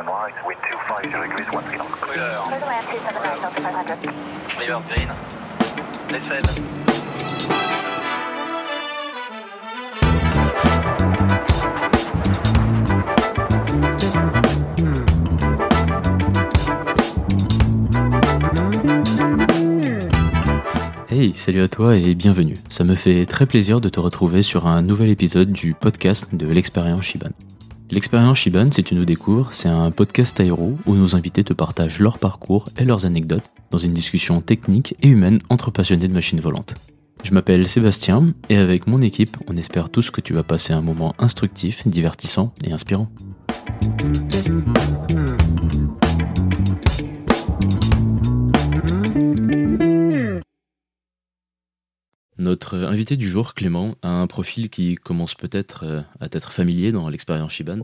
one right, wind 250 degrees, one knot. Couleur. Clear to land 279 Delta 500. River Green. Descend. Hey, salut à toi et bienvenue. Ça me fait très plaisir de te retrouver sur un nouvel épisode du podcast de l'expérience Shiban. L'expérience Shiban, si tu nous découvres, c'est un podcast aéro où nos invités te partagent leur parcours et leurs anecdotes dans une discussion technique et humaine entre passionnés de machines volantes. Je m'appelle Sébastien et avec mon équipe, on espère tous que tu vas passer un moment instructif, divertissant et inspirant. Notre invité du jour, Clément, a un profil qui commence peut-être euh, à t'être familier dans l'expérience Shiban.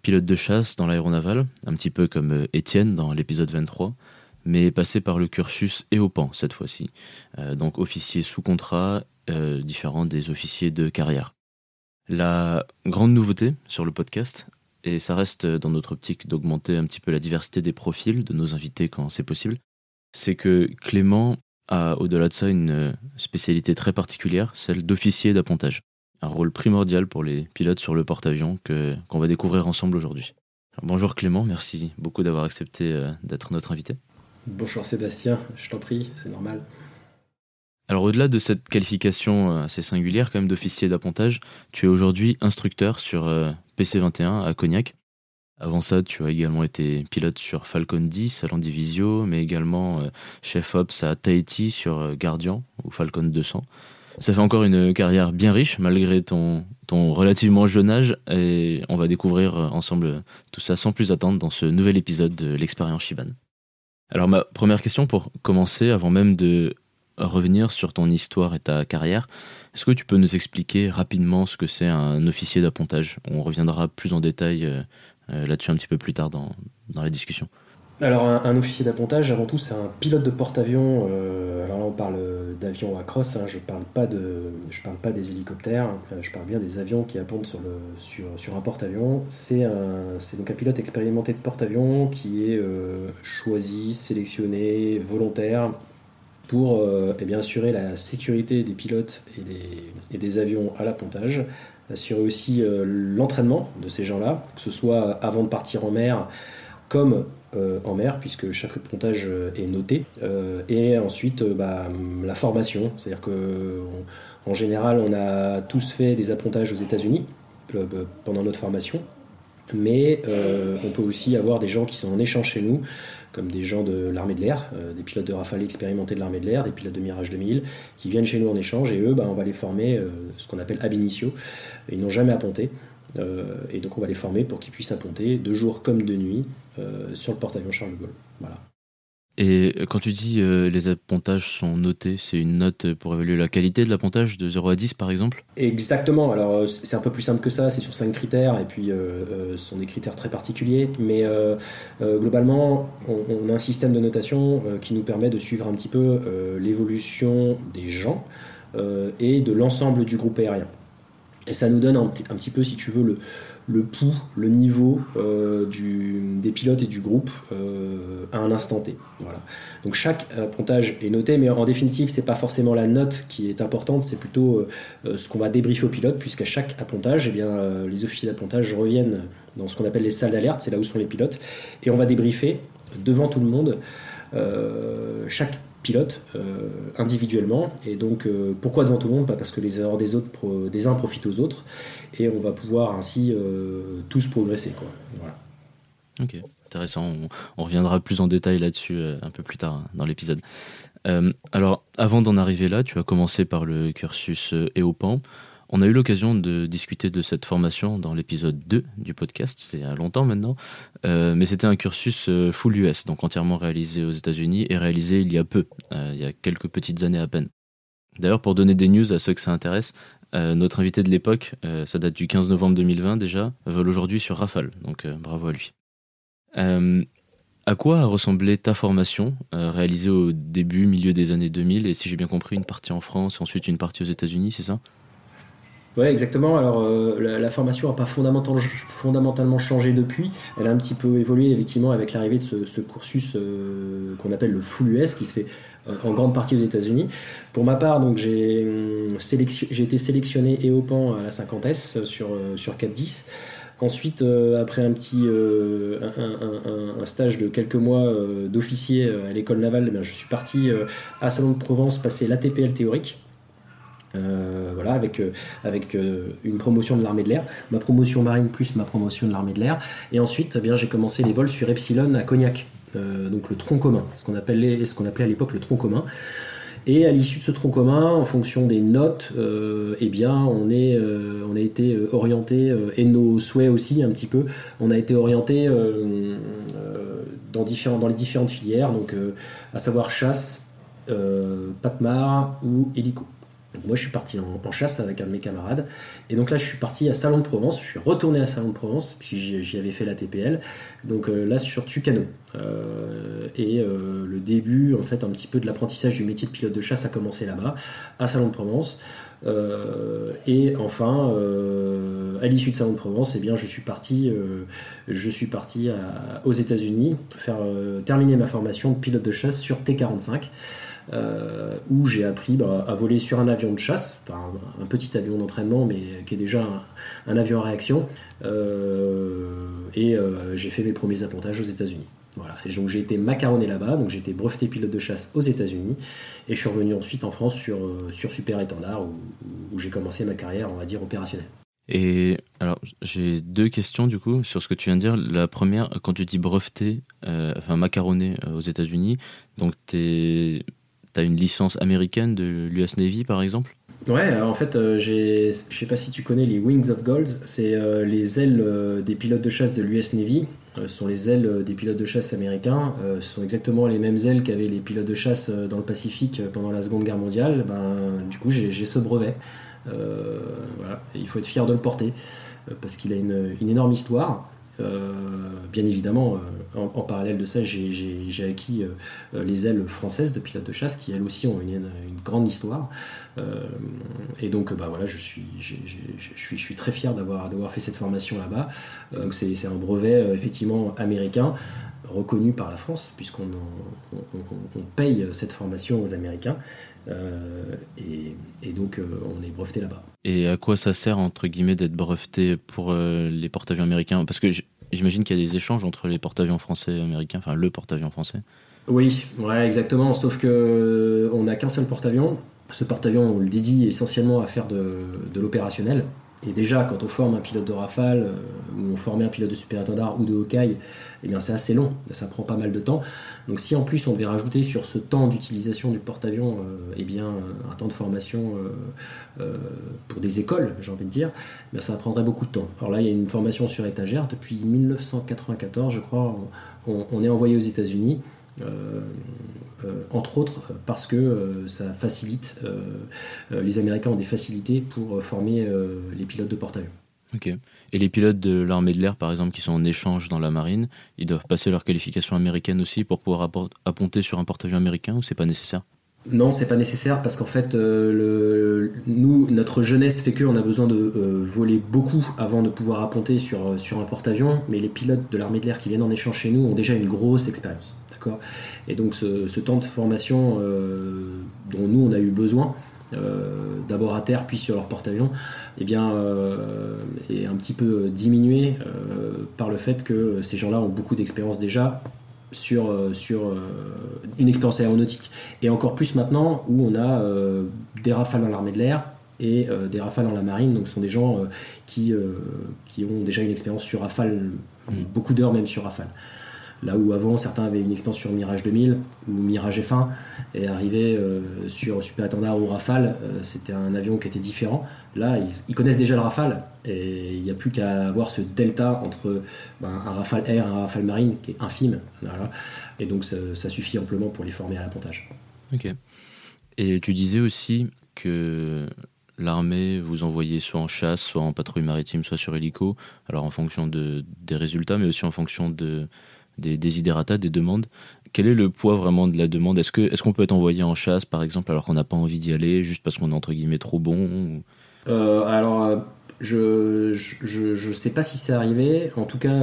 Pilote de chasse dans l'aéronaval, un petit peu comme euh, Étienne dans l'épisode 23, mais passé par le cursus EOPAN cette fois-ci. Euh, donc officier sous contrat, différent des officiers de carrière. La grande nouveauté sur le podcast, et ça reste dans notre optique d'augmenter un petit peu la diversité des profils de nos invités quand c'est possible, c'est que Clément a au-delà de ça une spécialité très particulière, celle d'officier d'appontage. Un rôle primordial pour les pilotes sur le porte-avions que, qu'on va découvrir ensemble aujourd'hui. Bonjour Clément, merci beaucoup d'avoir accepté euh, d'être notre invité. Bonjour Sébastien, je t'en prie, c'est normal. Alors au-delà de cette qualification euh, assez singulière quand même d'officier d'appontage, tu es aujourd'hui instructeur sur euh, PC21 à Cognac. Avant ça, tu as également été pilote sur Falcon 10 à Landivisio, mais également euh, chef ops à Tahiti sur euh, Guardian ou Falcon 200. Ça fait encore une carrière bien riche malgré ton, ton relativement jeune âge et on va découvrir euh, ensemble tout ça sans plus attendre dans ce nouvel épisode de l'expérience Shiban. Alors ma première question pour commencer, avant même de revenir sur ton histoire et ta carrière, est-ce que tu peux nous expliquer rapidement ce que c'est un officier d'appontage? On reviendra plus en détail là-dessus un petit peu plus tard dans, dans la discussion. Alors un, officier d'appontage, avant tout, c'est un pilote de porte-avions. euh, alors là, on parle d'avions à crosse. hein, je parle parle pas des hélicoptères. euh, je parle bien des avions qui appontent sur le sur, sur un porte-avions. C'est donc un pilote expérimenté de porte-avions qui est euh, choisi, sélectionné, volontaire pour euh, eh bien, assurer la sécurité des pilotes et des, et des avions à l'appontage, assurer aussi euh, l'entraînement de ces gens-là, que ce soit avant de partir en mer comme euh, en mer, puisque chaque appontage euh, est noté, euh, et ensuite euh, bah, la formation, c'est-à-dire que en général on a tous fait des appontages aux États-Unis euh, pendant notre formation, mais euh, on peut aussi avoir des gens qui sont en échange chez nous, comme des gens de l'armée de l'air, euh, des pilotes de Rafale expérimentés de l'armée de l'air, des pilotes de Mirage 2000, qui viennent chez nous en échange, et eux, bah, on va les former, euh, ce qu'on appelle ab initio. Ils n'ont jamais apponté, et donc on va les former pour qu'ils puissent apponter de jour comme de nuit sur le porte-avions Charles de Gaulle. Voilà. Et quand tu dis euh, les appontages sont notés, c'est une note pour évaluer la qualité de l'appontage de 0 à 10 par exemple? Exactement, alors euh, c'est un peu plus simple que ça, c'est sur cinq critères, et puis euh, ce sont des critères très particuliers, mais globalement, on, a un système de notation qui nous permet de suivre un petit peu l'évolution des gens et de l'ensemble du groupe aérien. Et ça nous donne un, un petit peu, si tu veux, le, le pouls, le niveau euh, du, des pilotes et du groupe euh, à un instant T. Voilà. Donc chaque appontage est noté, mais en définitive, c'est pas forcément la note qui est importante, c'est plutôt euh, ce qu'on va débriefer aux pilotes, puisqu'à chaque appontage, eh bien, les officiers d'appontage reviennent dans ce qu'on appelle les salles d'alerte, c'est là où sont les pilotes, et on va débriefer devant tout le monde chaque pilote individuellement. Et donc, pourquoi devant tout le monde? Parce que les erreurs des autres, des uns profitent aux autres, et on va pouvoir ainsi euh, tous progresser. Quoi. Ok, intéressant. On, reviendra plus en détail là-dessus euh, un peu plus tard hein, dans l'épisode. Euh, alors, avant d'en arriver là, tu as commencé par le cursus EOPAN. On a eu l'occasion de discuter de cette formation dans l'épisode 2 du podcast, c'est a longtemps maintenant, mais c'était un cursus full US, donc entièrement réalisé aux États-Unis et réalisé il y a peu, il y a quelques petites années à peine. D'ailleurs, pour donner des news à ceux que ça intéresse, euh, notre invité de l'époque, euh, ça date du 15 novembre 2020 déjà, vole aujourd'hui sur Rafale, donc euh, bravo à lui. À quoi a ressemblé ta formation réalisée au début, milieu des années 2000 et si j'ai bien compris, une partie en France, ensuite une partie aux États-Unis, c'est ça? Ouais, exactement. Alors, la, formation n'a pas fondamental- fondamentalement changé depuis. Elle a un petit peu évolué, effectivement, avec l'arrivée de ce, ce cursus qu'on appelle le full US, qui se fait en grande partie aux États-Unis. Pour ma part, donc, j'ai hum, été sélectionné EOPAN à la 50S euh, sur, euh, sur 4-10. Ensuite, euh, après un petit euh, stage de quelques mois euh, d'officier euh, à l'école navale, eh bien, je suis parti euh, à Salon de Provence passer l'ATPL théorique. Euh, voilà, avec, euh, avec euh, une promotion de l'armée de l'air, ma promotion marine plus ma promotion de l'armée de l'air. Et ensuite, eh bien, j'ai commencé les vols sur Epsilon à Cognac, euh, donc le tronc commun, ce qu'on appelait, à l'époque le tronc commun. Et à l'issue de ce tronc commun, en fonction des notes, euh, eh bien, on, euh, a été euh, orienté, euh, et nos souhaits aussi un petit peu, on a été orienté euh, euh, dans, les différentes filières, donc euh, à savoir chasse, euh, patmar ou hélico. Donc moi, je suis parti en, chasse avec un de mes camarades. Et donc là, je suis parti à Salon de Provence. Je suis retourné à Salon de Provence, puis j'y avais fait la TPL. Donc euh, là, sur Tucano. Euh, et euh, le début, en fait, un petit peu de l'apprentissage du métier de pilote de chasse a commencé là-bas, à Salon de Provence. Et enfin, à l'issue de Salon de Provence, eh bien, je suis parti, je suis parti aux États-Unis faire terminer ma formation de pilote de chasse sur T45 euh, où j'ai appris bah, à voler sur un avion de chasse, un, petit avion d'entraînement, mais qui est déjà un, avion à réaction. Euh, et euh, j'ai fait mes premiers appontages aux États-Unis. Voilà. Donc j'ai été macaronné là-bas, donc j'ai été breveté pilote de chasse aux États-Unis, et je suis revenu ensuite en France sur, sur Super Étendard, où, j'ai commencé ma carrière, on va dire, opérationnelle. Et alors, j'ai deux questions du coup sur ce que tu viens de dire. La première, quand tu dis breveté, enfin macaronné aux États-Unis, donc tu as une licence américaine de l'US Navy par exemple? Ouais, alors en fait, euh, je sais pas si tu connais les Wings of Gold, c'est euh, les ailes euh, des pilotes de chasse de l'US Navy. Euh, sont les ailes euh, des pilotes de chasse américains. Euh, sont exactement les mêmes ailes qu'avaient les pilotes de chasse euh, dans le Pacifique euh, pendant la Seconde Guerre mondiale. Ben, du coup, j'ai, ce brevet. Euh, voilà, il faut être fier de le porter euh, parce qu'il a une énorme histoire. Euh, bien évidemment, euh, en, parallèle de ça, j'ai, acquis euh, les ailes françaises de pilotes de chasse qui elles aussi ont une, grande histoire. Et donc, bah voilà, je suis, je suis, très fier d'avoir, fait cette formation là-bas. C'est, un brevet effectivement américain reconnu par la France puisqu'on paye cette formation aux Américains. Euh, et, et donc, euh, on est breveté là-bas. Et à quoi ça sert, entre guillemets, d'être breveté pour euh, les porte-avions américains? Parce que j'imagine qu'il y a des échanges entre les porte-avions français et américains, enfin le porte-avions français. Oui, ouais, exactement. Sauf que on n'a qu'un seul porte-avions. Ce porte-avions, on le dédie essentiellement à faire de, de l'opérationnel. Et déjà, quand on forme un pilote de Rafale, ou on formait un pilote de Super Étendard ou de Hawkeye, eh bien c'est assez long, ça prend pas mal de temps. Donc si en plus on devait rajouter sur ce temps d'utilisation du porte-avions, euh, eh bien un temps de formation euh, euh, pour des écoles, j'ai envie de dire, eh ça prendrait beaucoup de temps. Alors là, il y a une formation sur étagère depuis 1994, je crois, on, est envoyé aux États-Unis. entre autres parce que ça facilite, les Américains ont des facilités pour former les pilotes de porte-avions. Ok. Et les pilotes de l'armée de l'air, par exemple, qui sont en échange dans la marine, ils doivent passer leur qualification américaine aussi pour pouvoir apponter sur un porte-avions américain ou c'est pas nécessaire? Non, c'est pas nécessaire parce qu'en fait, euh, le, nous, notre jeunesse fait qu'on a besoin de euh, voler beaucoup avant de pouvoir apponter sur, euh, sur un porte-avions, mais les pilotes de l'armée de l'air qui viennent en échange chez nous ont déjà une grosse expérience. D'accord? Et donc, ce, temps de formation dont nous, on a eu besoin, euh, d'abord à terre puis sur leur porte-avions, eh bien, euh, est un petit peu diminué euh, par le fait que ces gens-là ont beaucoup d'expérience déjà sur, sur une expérience aéronautique. Et encore plus maintenant où on a des rafales dans l'armée de l'air et des rafales dans la marine. Donc ce sont des gens qui, qui ont déjà une expérience sur rafale, beaucoup d'heures même sur rafale. Là où avant certains avaient une expérience sur Mirage 2000 ou Mirage F1 et arrivaient euh, sur Super Étendard ou Rafale, euh, c'était un avion qui était différent. Là, ils, connaissent déjà le Rafale et il n'y a plus qu'à avoir ce delta entre ben, un Rafale Air et un Rafale Marine qui est infime. Voilà. Et donc ça, suffit amplement pour les former à l'appontage. Ok. Et tu disais aussi que l'armée vous envoyait soit en chasse, soit en patrouille maritime, soit sur hélico, alors en fonction de, des résultats, mais aussi en fonction de, des desiderata, des demandes. Quel est le poids vraiment de la demande? Est-ce qu'on peut être envoyé en chasse, par exemple, alors qu'on n'a pas envie d'y aller, juste parce qu'on est entre guillemets trop bon ou- alors je, je, sais pas si c'est arrivé. En tout cas,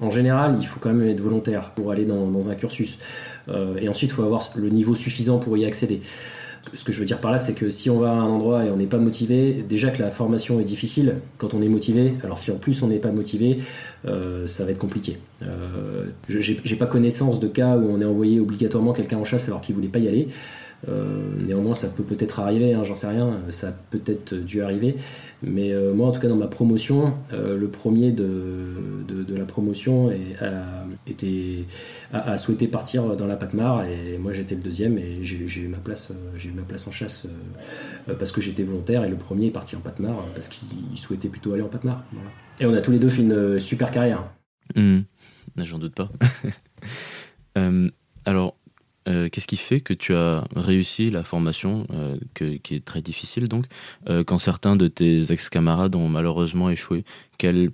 en général, il faut quand même être volontaire pour aller dans, dans un cursus. et ensuite, il faut avoir le niveau suffisant pour y accéder ce que je veux dire par là, c'est que si on va à un endroit et on n'est pas motivé, déjà que la formation est difficile quand on est motivé, alors si en plus on n'est pas motivé, euh, ça va être compliqué. Euh, J'ai pas connaissance de cas où on est envoyé obligatoirement quelqu'un en chasse alors qu'il voulait pas y aller. Euh, néanmoins, ça peut peut-être arriver, hein, j'en sais rien, ça a peut-être dû arriver. Mais euh, moi, en tout cas, dans ma promotion, euh, le premier de, de, la promotion a, été, a, souhaité partir dans la Patmar et moi j'étais le deuxième et j'ai eu, ma place, j'ai eu ma place en chasse parce que j'étais volontaire et le premier est parti en Patmar parce qu'il souhaitait plutôt aller en Patmar. Et on a tous les deux fait une super carrière. Mmh. J'en doute pas. alors, euh, qu'est-ce qui fait que tu as réussi la formation, euh, qui est très difficile donc, euh, quand certains de tes ex-camarades ont malheureusement échoué? Quelle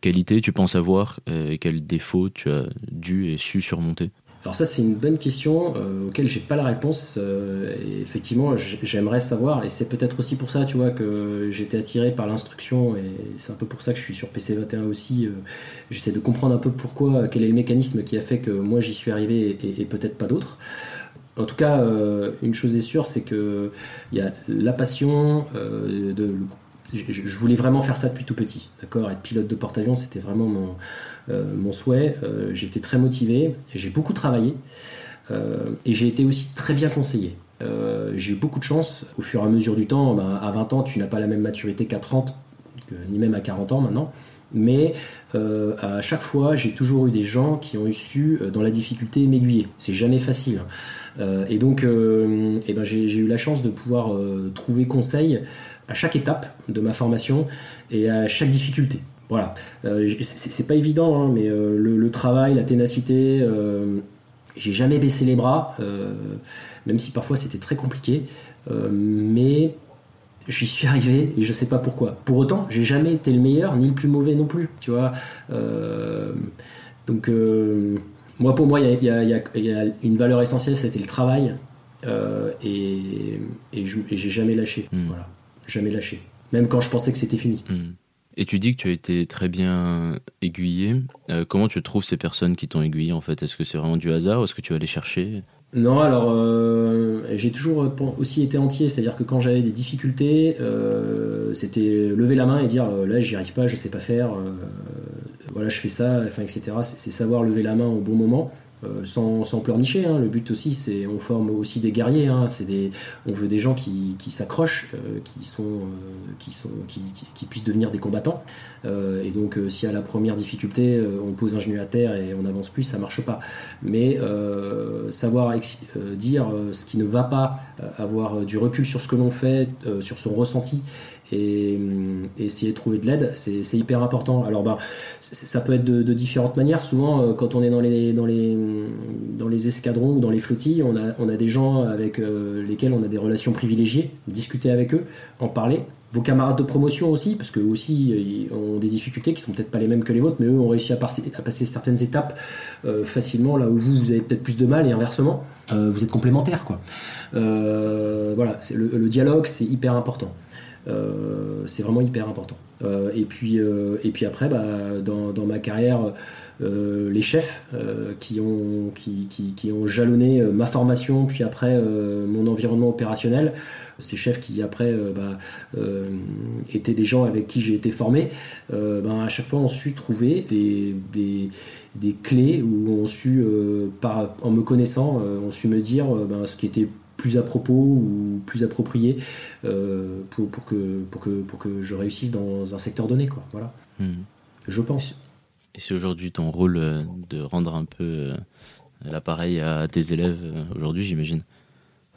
qualité tu penses avoir et quels défauts tu as dû et su surmonter? Alors ça c'est une bonne question euh, auquel j'ai pas la réponse. Euh, effectivement, j'aimerais savoir et c'est peut-être aussi pour ça, tu vois, que j'étais attiré par l'instruction et c'est un peu pour ça que je suis sur PC 21 aussi. Euh, j'essaie de comprendre un peu pourquoi, quel est le mécanisme qui a fait que moi j'y suis arrivé et, peut-être pas d'autres. En tout cas, une chose est sûre, c'est que il y a la passion de je, voulais vraiment faire ça depuis tout petit, d'accord? Être pilote de porte-avions, c'était vraiment mon, euh, souhait. Euh, j'étais très motivé, j'ai beaucoup travaillé euh, et j'ai été aussi très bien conseillé. j'ai eu beaucoup de chance au fur et à mesure du temps. Ben, à 20 ans, tu n'as pas la même maturité qu'à 30, ni même à 40 ans maintenant. Mais à chaque fois, j'ai toujours eu des gens qui ont su, dans la difficulté, m'aiguiller. C'est jamais facile. Hein. et donc, eh ben, j'ai eu la chance de pouvoir trouver conseil à chaque étape de ma formation et à chaque difficulté. Voilà, euh, c'est pas évident, hein, mais euh, le, travail, la ténacité, euh, j'ai jamais baissé les bras, même si parfois c'était très compliqué, mais j'y suis arrivé et je sais pas pourquoi. Pour autant, j'ai jamais été le meilleur ni le plus mauvais non plus, tu vois. donc, moi, pour moi, il y, a une valeur essentielle, c'était le travail, et, et j'ai jamais lâché. Hmm. Voilà jamais lâché. Même quand je pensais que c'était fini. Hmm. Et tu dis que tu as été très bien aiguillé. Euh, comment tu trouves ces personnes qui t'ont aiguillé en fait? Est-ce que c'est vraiment du hasard ou est-ce que tu vas les chercher? Non, alors euh, j'ai toujours aussi été entier, c'est-à-dire que quand j'avais des difficultés, euh, c'était lever la main et dire là j'y arrive pas, je sais pas faire, voilà je fais ça, enfin etc. C'est savoir lever la main au bon moment. Euh, sans, pleurnicher. Hein. Le but aussi, c'est on forme aussi des guerriers. Hein. C'est des, on veut des gens qui, s'accrochent, euh, qui sont, euh, qui sont, qui, puissent devenir des combattants. et donc, si à la première difficulté, on pose un genou à terre et on n'avance plus, ça marche pas. Mais savoir dire ce qui ne va pas, avoir du recul sur ce que l'on fait, sur son ressenti et, essayer de trouver de l'aide, c'est hyper important. Alors bah, ça peut être de, différentes manières. Souvent, euh, quand on est dans les, dans les, dans les escadrons ou dans les flottilles, on a, on a des gens avec euh, lesquels on a des relations privilégiées, discuter avec eux, en parler. Vos camarades de promotion aussi, parce qu'eux aussi ont des difficultés qui sont peut-être pas les mêmes que les vôtres, mais eux ont réussi à passer, à passer certaines étapes euh, facilement, là où vous, vous avez peut-être plus de mal, et inversement, vous êtes complémentaires. Quoi. voilà, le dialogue, c'est hyper important. Euh, c'est vraiment hyper important. Euh, et, puis, euh, et puis après, bah, dans, dans, ma carrière, les chefs qui, ont, qui, qui, ont jalonné ma formation, puis après mon environnement opérationnel, ces chefs qui après bah, étaient des gens avec qui j'ai été formé, bah, à chaque fois ont su trouver des, des, des clés ou ont su, par, en me connaissant, ont su me dire bah, ce qui était plus à propos ou plus approprié euh, pour, pour, que, pour, que, pour que je réussisse dans un secteur donné. Quoi. Voilà. Hmm. Je pense. Et c'est aujourd'hui ton rôle euh, de rendre un peu euh, l'appareil à tes élèves aujourd'hui, j'imagine?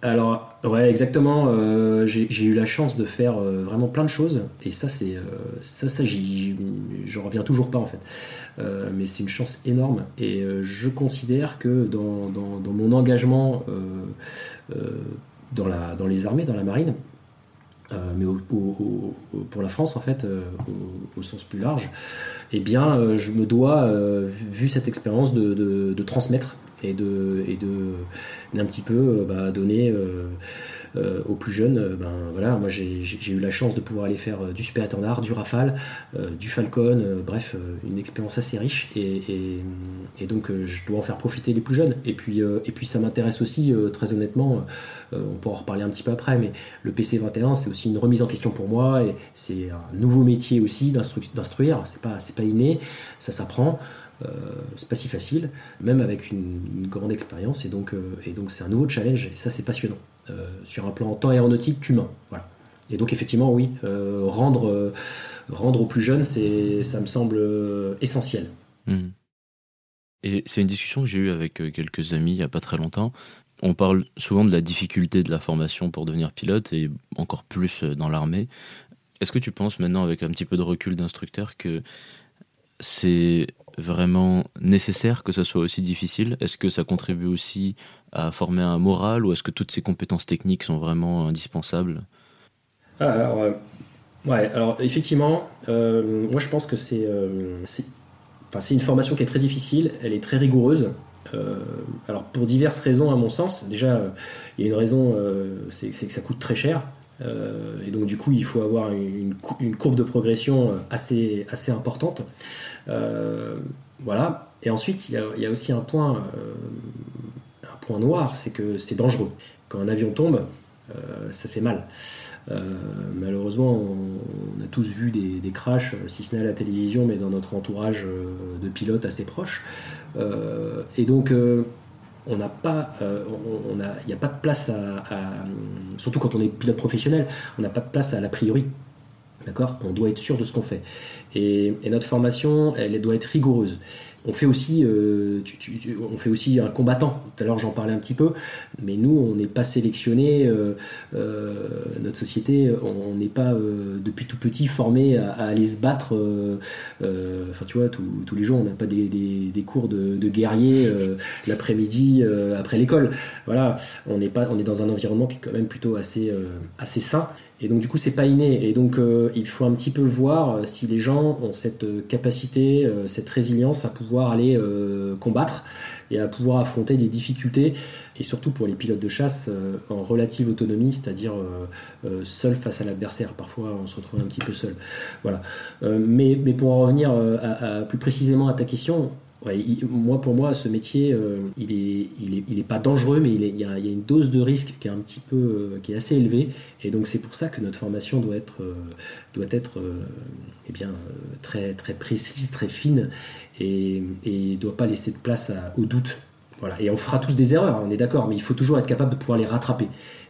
Alors, ouais, exactement. Euh, j'ai eu la chance de faire euh, vraiment plein de choses, et ça, c'est euh, ça, ça, j'en reviens toujours pas en fait. mais c'est une chance énorme, et je considère que dans, dans, mon engagement dans, la, dans les armées, dans la marine, mais pour la France en fait, au, sens plus large, eh bien, je me dois, vu cette expérience, de transmettre et de et de d'un petit peu bah, donner euh, aux plus jeunes, euh, ben voilà, moi j'ai eu la chance de pouvoir aller faire euh, du super étendard, du rafale, du falcon, bref, une expérience assez riche et, et, donc je dois en faire profiter les plus jeunes. Et puis, et puis ça m'intéresse aussi, très honnêtement, on pourra en reparler un petit peu après, mais le PC21 c'est aussi une remise en question pour moi et c'est un nouveau métier aussi d'instruire, c'est pas, pas inné, ça s'apprend. Euh, c'est pas si facile, même avec une, grande expérience, et donc et donc c'est un nouveau challenge, et ça c'est passionnant. Euh, sur un plan tant aéronautique qu'humain. Voilà. Et donc effectivement, oui, euh, rendre, euh, rendre aux plus jeunes, ça me semble essentiel. Hmm. Et c'est une discussion que j'ai eue avec quelques amis il n'y a pas très longtemps. On parle souvent de la difficulté de la formation pour devenir pilote et encore plus dans l'armée. Est-ce que tu penses maintenant, avec un petit peu de recul d'instructeur, que c'est vraiment nécessaire que ça soit aussi difficile? Est-ce que ça contribue aussi à former un moral ou est-ce que toutes ces compétences techniques sont vraiment indispensables? Ah, alors, euh, ouais, alors effectivement, euh, moi je pense que c'est euh, une formation qui est très difficile, elle est très rigoureuse. alors pour diverses raisons à mon sens, déjà il y a une raison, c'est que ça coûte très cher. Et donc du coup il faut avoir une, courbe de progression assez, assez importante. voilà. Et ensuite il y a, il y a aussi un point noir, c'est que c'est dangereux. Quand un avion tombe, euh, ça fait mal. Euh, malheureusement, on, a tous vu des, crashs, si ce n'est à la télévision, mais dans notre entourage euh, de pilotes assez proches. et donc, on n'a pas, il n'y a, pas de place à, surtout quand on est pilote professionnel, on n'a pas de place à l'a priori. D'accord? On doit être sûr de ce qu'on fait. Et, notre formation, elle doit être rigoureuse. On fait aussi, euh, on fait aussi un combattant. Tout à l'heure, j'en parlais un petit peu, mais nous, on n'est pas sélectionné. Euh, euh, notre société, on n'est pas depuis tout petit formé à, aller se battre. Enfin, tu vois, tous les jours, on n'a pas des, cours de, guerrier l'après-midi après l'école. Voilà, on est pas, on est dans un environnement qui est quand même plutôt assez, assez sain. Et donc du coup c'est pas inné et donc il faut un petit peu voir si les gens ont cette capacité, cette résilience à pouvoir aller combattre et à pouvoir affronter des difficultés et surtout pour les pilotes de chasse en relative autonomie, c'est-à-dire seul face à l'adversaire. Parfois on se retrouve un petit peu seul. Voilà. mais, mais pour en revenir à, plus précisément à ta question, moi, pour moi, ce métier, euh, il, est, il, est, il est pas dangereux, mais il, y a, une dose de risque qui est un petit peu, euh, qui est assez élevée, et donc c'est pour ça que notre formation doit être, euh, doit être eh bien, très, très précise, très fine, et ne doit pas laisser de place au doute. Voilà. Et on fera tous des erreurs, on est d'accord, mais il faut toujours être capable de pouvoir les rattraper.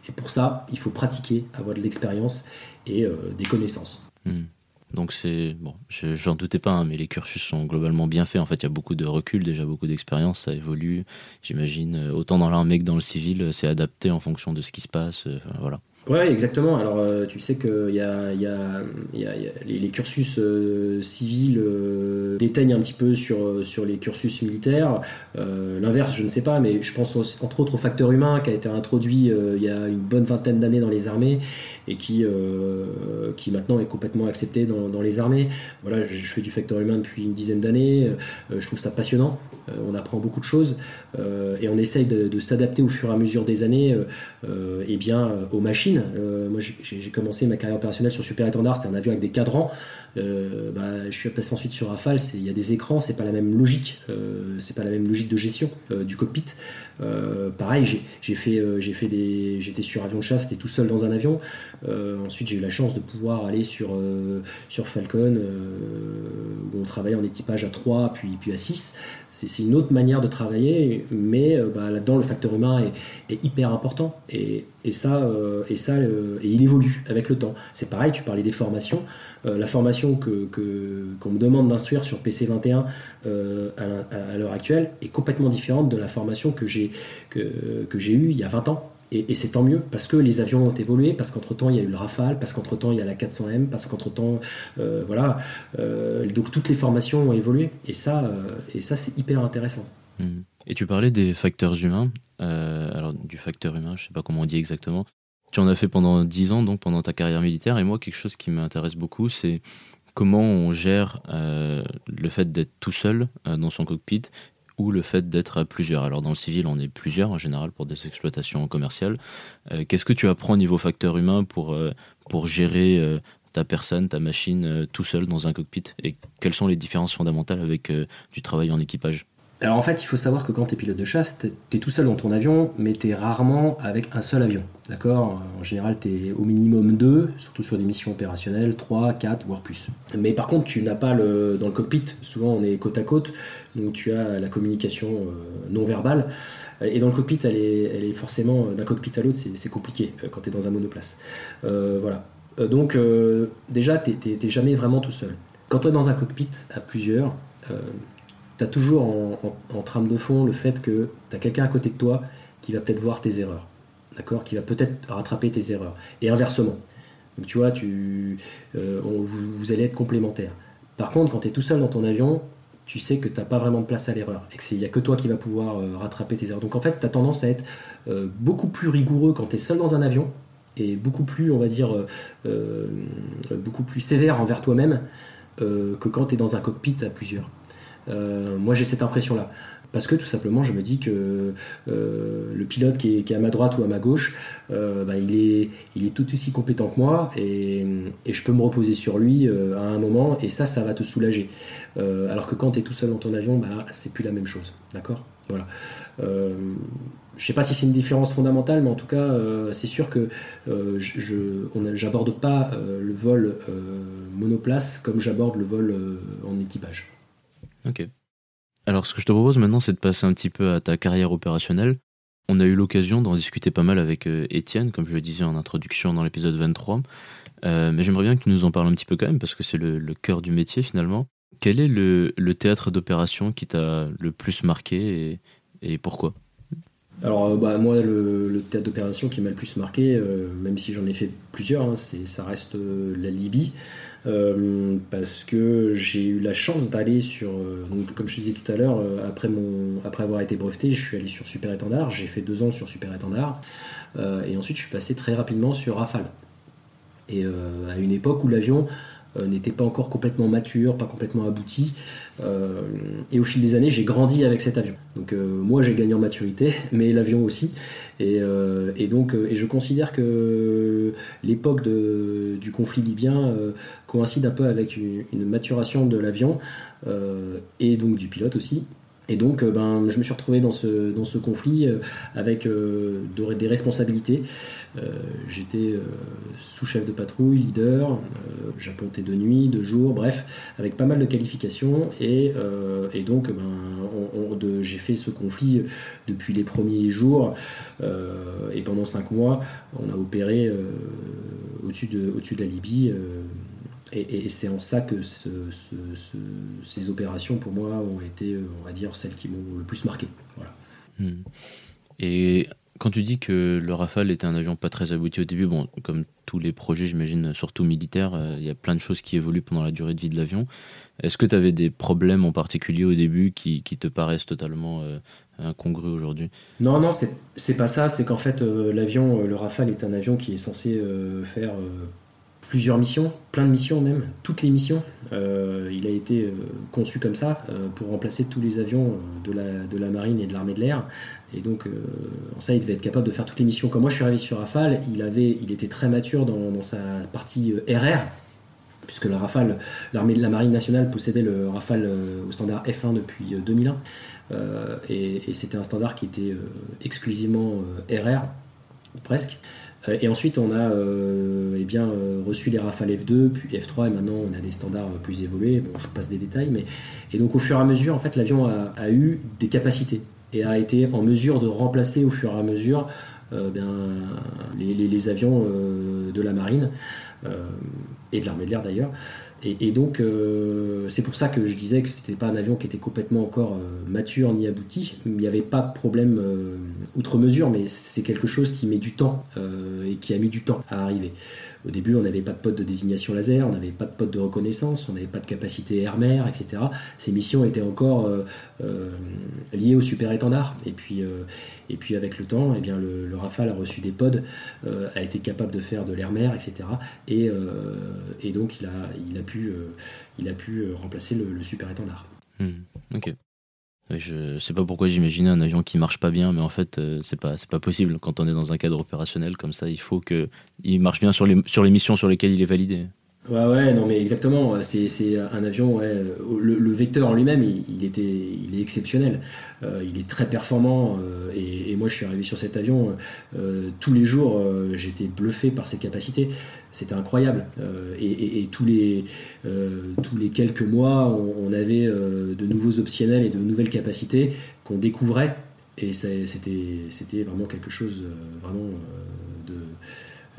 Et pour ça, il faut pratiquer, avoir de l'expérience et des connaissances. Hmm. Donc c'est bon, j'en doutais pas, hein, mais les cursus sont globalement bien faits. En fait, il y a beaucoup de recul, déjà beaucoup d'expérience, ça évolue. J'imagine euh, autant dans l'armée que dans le civil, euh, c'est adapté en fonction de ce qui se passe. Euh, voilà. Ouais, exactement. Alors, euh, tu sais qu'il y y a, les, cursus euh, civils euh, déteignent un petit peu sur, sur les cursus militaires. L'inverse, je ne sais pas, mais je pense entre autres au facteur humain qui a été introduit il y a une bonne vingtaine d'années dans les armées et qui, qui maintenant est complètement accepté dans, dans, les armées. Voilà, je, fais du facteur humain depuis une dizaine d'années. je trouve ça passionnant. on apprend beaucoup de choses et on essaye de, s'adapter au fur et à mesure des années et bien, aux machines euh, moi, j'ai commencé ma carrière opérationnelle sur Super Étendard, c'était un avion avec des cadrans. Euh, bah, je suis passé ensuite sur Rafale, il y a des écrans, c'est pas la même logique, euh, c'est pas la même logique de gestion du cockpit. pareil, j'ai fait, fait des, j'étais sur avion de chasse, c'était tout seul dans un avion. ensuite, j'ai eu la chance de pouvoir aller sur sur Falcon, où on travaille en équipage à 3 puis puis à 6. C'est une autre manière de travailler, mais bah, là-dedans, le facteur humain est, hyper important. Et, ça, euh, et il évolue avec le temps. C'est pareil, tu parlais des formations. Euh, la formation que, qu'on me demande d'instruire sur PC21 euh, à, l'heure actuelle est complètement différente de la formation que j'ai, que, que eue il y a 20 ans. Et, c'est tant mieux parce que les avions ont évolué, parce qu'entre-temps il y a eu le Rafale, parce qu'entre-temps il y a la 400M, parce qu'entre-temps, voilà, donc toutes les formations ont évolué. Et ça, et ça c'est hyper intéressant. Mmh. Et tu parlais des facteurs humains, alors du facteur humain, je sais pas comment on dit exactement. Tu en as fait pendant 10 ans, donc pendant ta carrière militaire. Et moi, quelque chose qui m'intéresse beaucoup, c'est comment on gère euh, le fait d'être tout seul euh, dans son cockpit ou le fait d'être à plusieurs Alors dans le civil, on est plusieurs en général pour des exploitations commerciales. Euh, qu'est-ce que tu apprends au niveau facteur humain pour, euh, pour gérer euh, ta personne, ta machine tout seul dans un cockpit? Et quelles sont les différences fondamentales avec du travail en équipage? Alors en fait, il faut savoir que quand tu es pilote de chasse, tu es, tout seul dans ton avion, mais tu es rarement avec un seul avion. D'accord? En général, tu es au minimum deux, surtout sur des missions opérationnelles, 3, 4, voire plus. Mais par contre, tu n'as pas le. Dans le cockpit, souvent on est côte à côte, donc tu as la communication euh, non verbale. Et dans le cockpit, elle est, elle est forcément. D'un cockpit à l'autre, c'est compliqué euh, quand tu es dans un monoplace. Euh, voilà. Donc, déjà, tu n'es jamais vraiment tout seul. Quand tu es dans un cockpit à plusieurs, tu as toujours en, trame de fond le fait que tu as quelqu'un à côté de toi qui va peut-être voir tes erreurs, d'accord? Qui va peut-être rattraper tes erreurs. Et inversement. Tu vois, tu, euh, vous, allez être complémentaires. Par contre, quand tu es tout seul dans ton avion, tu sais que tu n'as pas vraiment de place à l'erreur et qu'il n'y a que toi qui va pouvoir euh, rattraper tes erreurs. Donc en fait, tu as tendance à être euh, beaucoup plus rigoureux quand tu es seul dans un avion et beaucoup plus, on va dire, beaucoup plus sévère envers toi-même que quand tu es dans un cockpit à plusieurs. Euh, moi, j'ai cette impression-là. Parce que tout simplement, je me dis que euh, le pilote qui est, à ma droite ou à ma gauche, euh, bah, il, est, tout aussi compétent que moi et, je peux me reposer sur lui à un moment et ça, ça va te soulager. alors que quand tu es tout seul dans ton avion, bah, c'est plus la même chose. D'accord? Voilà. je sais pas si c'est une différence fondamentale, mais en tout cas, c'est sûr que je n'aborde pas le vol monoplace comme j'aborde le vol en équipage. Ok. Alors ce que je te propose maintenant, c'est de passer un petit peu à ta carrière opérationnelle. On a eu l'occasion d'en discuter pas mal avec euh, Étienne, comme je le disais en introduction dans l'épisode 23. Euh, mais j'aimerais bien que tu nous en parles un petit peu quand même, parce que c'est le, cœur du métier finalement. Quel est le, théâtre d'opération qui t'a le plus marqué et, pourquoi? Alors euh, bah, moi le, théâtre d'opération qui m'a le plus marqué, même si j'en ai fait plusieurs, hein, ça reste la Libye. Euh, parce que j'ai eu la chance d'aller sur, euh, comme je disais tout à l'heure, euh, après, avoir été breveté, je suis allé sur Super Étendard, j'ai fait deux ans sur Super Étendard, et ensuite je suis passé très rapidement sur Rafale. Et à une époque où l'avion n'était pas encore complètement mature, pas complètement abouti. Euh, et au fil des années, j'ai grandi avec cet avion. Donc euh, moi, j'ai gagné en maturité, mais l'avion aussi. Et, donc, et je considère que l'époque du conflit libyen coïncide un peu avec une maturation de l'avion et donc du pilote aussi. Et donc, euh, ben, je me suis retrouvé dans ce, dans ce conflit euh, avec euh, des responsabilités. J'étais sous-chef de patrouille, leader, j'appontais de nuit, de jour, bref, avec pas mal de qualifications. Et, donc, ben, j'ai fait ce conflit depuis les premiers jours. et pendant cinq mois, on a opéré au-dessus de, au de la Libye et, c'est en ça que ces opérations, pour moi, ont été, on va dire, celles qui m'ont le plus marqué. Voilà. Hmm. Et quand tu dis que le Rafale était un avion pas très abouti au début, bon, comme tous les projets, j'imagine, surtout militaires, euh, il y a plein de choses qui évoluent pendant la durée de vie de l'avion. Est-ce que tu avais des problèmes en particulier au début qui, te paraissent totalement euh, incongrus aujourd'hui? Non, non, c'est pas ça. C'est qu'en fait, euh, l'avion, le Rafale est un avion qui est censé faire plusieurs missions, plein de missions même, toutes les missions. Il a été conçu comme ça pour remplacer tous les avions de la marine et de l'armée de l'air. Et donc, en ça, il devait être capable de faire toutes les missions. Quand moi je suis arrivé sur Rafale, il, avait, il était très mature dans, sa partie RR, puisque la Rafale, l'armée de la marine nationale possédait le Rafale au standard F1 depuis 2001. et, et c'était un standard qui était exclusivement RR, presque. Euh, et ensuite, on a euh, eh bien, euh, reçu les Rafale F2, puis F3, et maintenant on a des standards plus évolués. Bon, je passe des détails, mais et donc au fur et à mesure, en fait, l'avion a, eu des capacités et a été en mesure de remplacer au fur et à mesure bien, les, avions de la marine et de l'armée de l'air d'ailleurs. Et, donc, euh, c'est pour ça que je disais que c'était pas un avion qui était complètement encore euh, mature ni abouti. Il n'y avait pas de problème euh, outre mesure, mais c'est quelque chose qui met du temps et qui a mis du temps à arriver. Au début, on n'avait pas de pote de désignation laser, on n'avait pas de pote de reconnaissance, on n'avait pas de capacité air-mer, etc. Ces missions étaient encore euh, euh, liées au super étendard. Et puis, euh, et puis avec le temps, eh bien, le, Rafale a reçu des pods, a été capable de faire de l'air-mer, etc. Et, et, donc il a, il a pu, il a pu remplacer le, super étendard. Hmm, ok. Je sais pas pourquoi j'imaginais un avion qui marche pas bien, mais en fait, euh, c'est pas, pas possible. Quand on est dans un cadre opérationnel comme ça, il faut qu'il marche bien sur les, sur les missions sur lesquelles il est validé. Ouais, ouais, non, mais exactement. C'est, c'est un avion, ouais, le, le vecteur en lui-même, il, était, il est exceptionnel. Euh, il est très performant. euh, et, moi, je suis arrivé sur cet avion. euh, tous les jours, euh, j'étais bluffé par ses capacités. C'était incroyable. Euh, et, tous, les, euh, tous les quelques mois, on, avait euh, de nouveaux optionnels et de nouvelles capacités qu'on découvrait. Et c'était, c'était vraiment quelque chose euh, vraiment euh,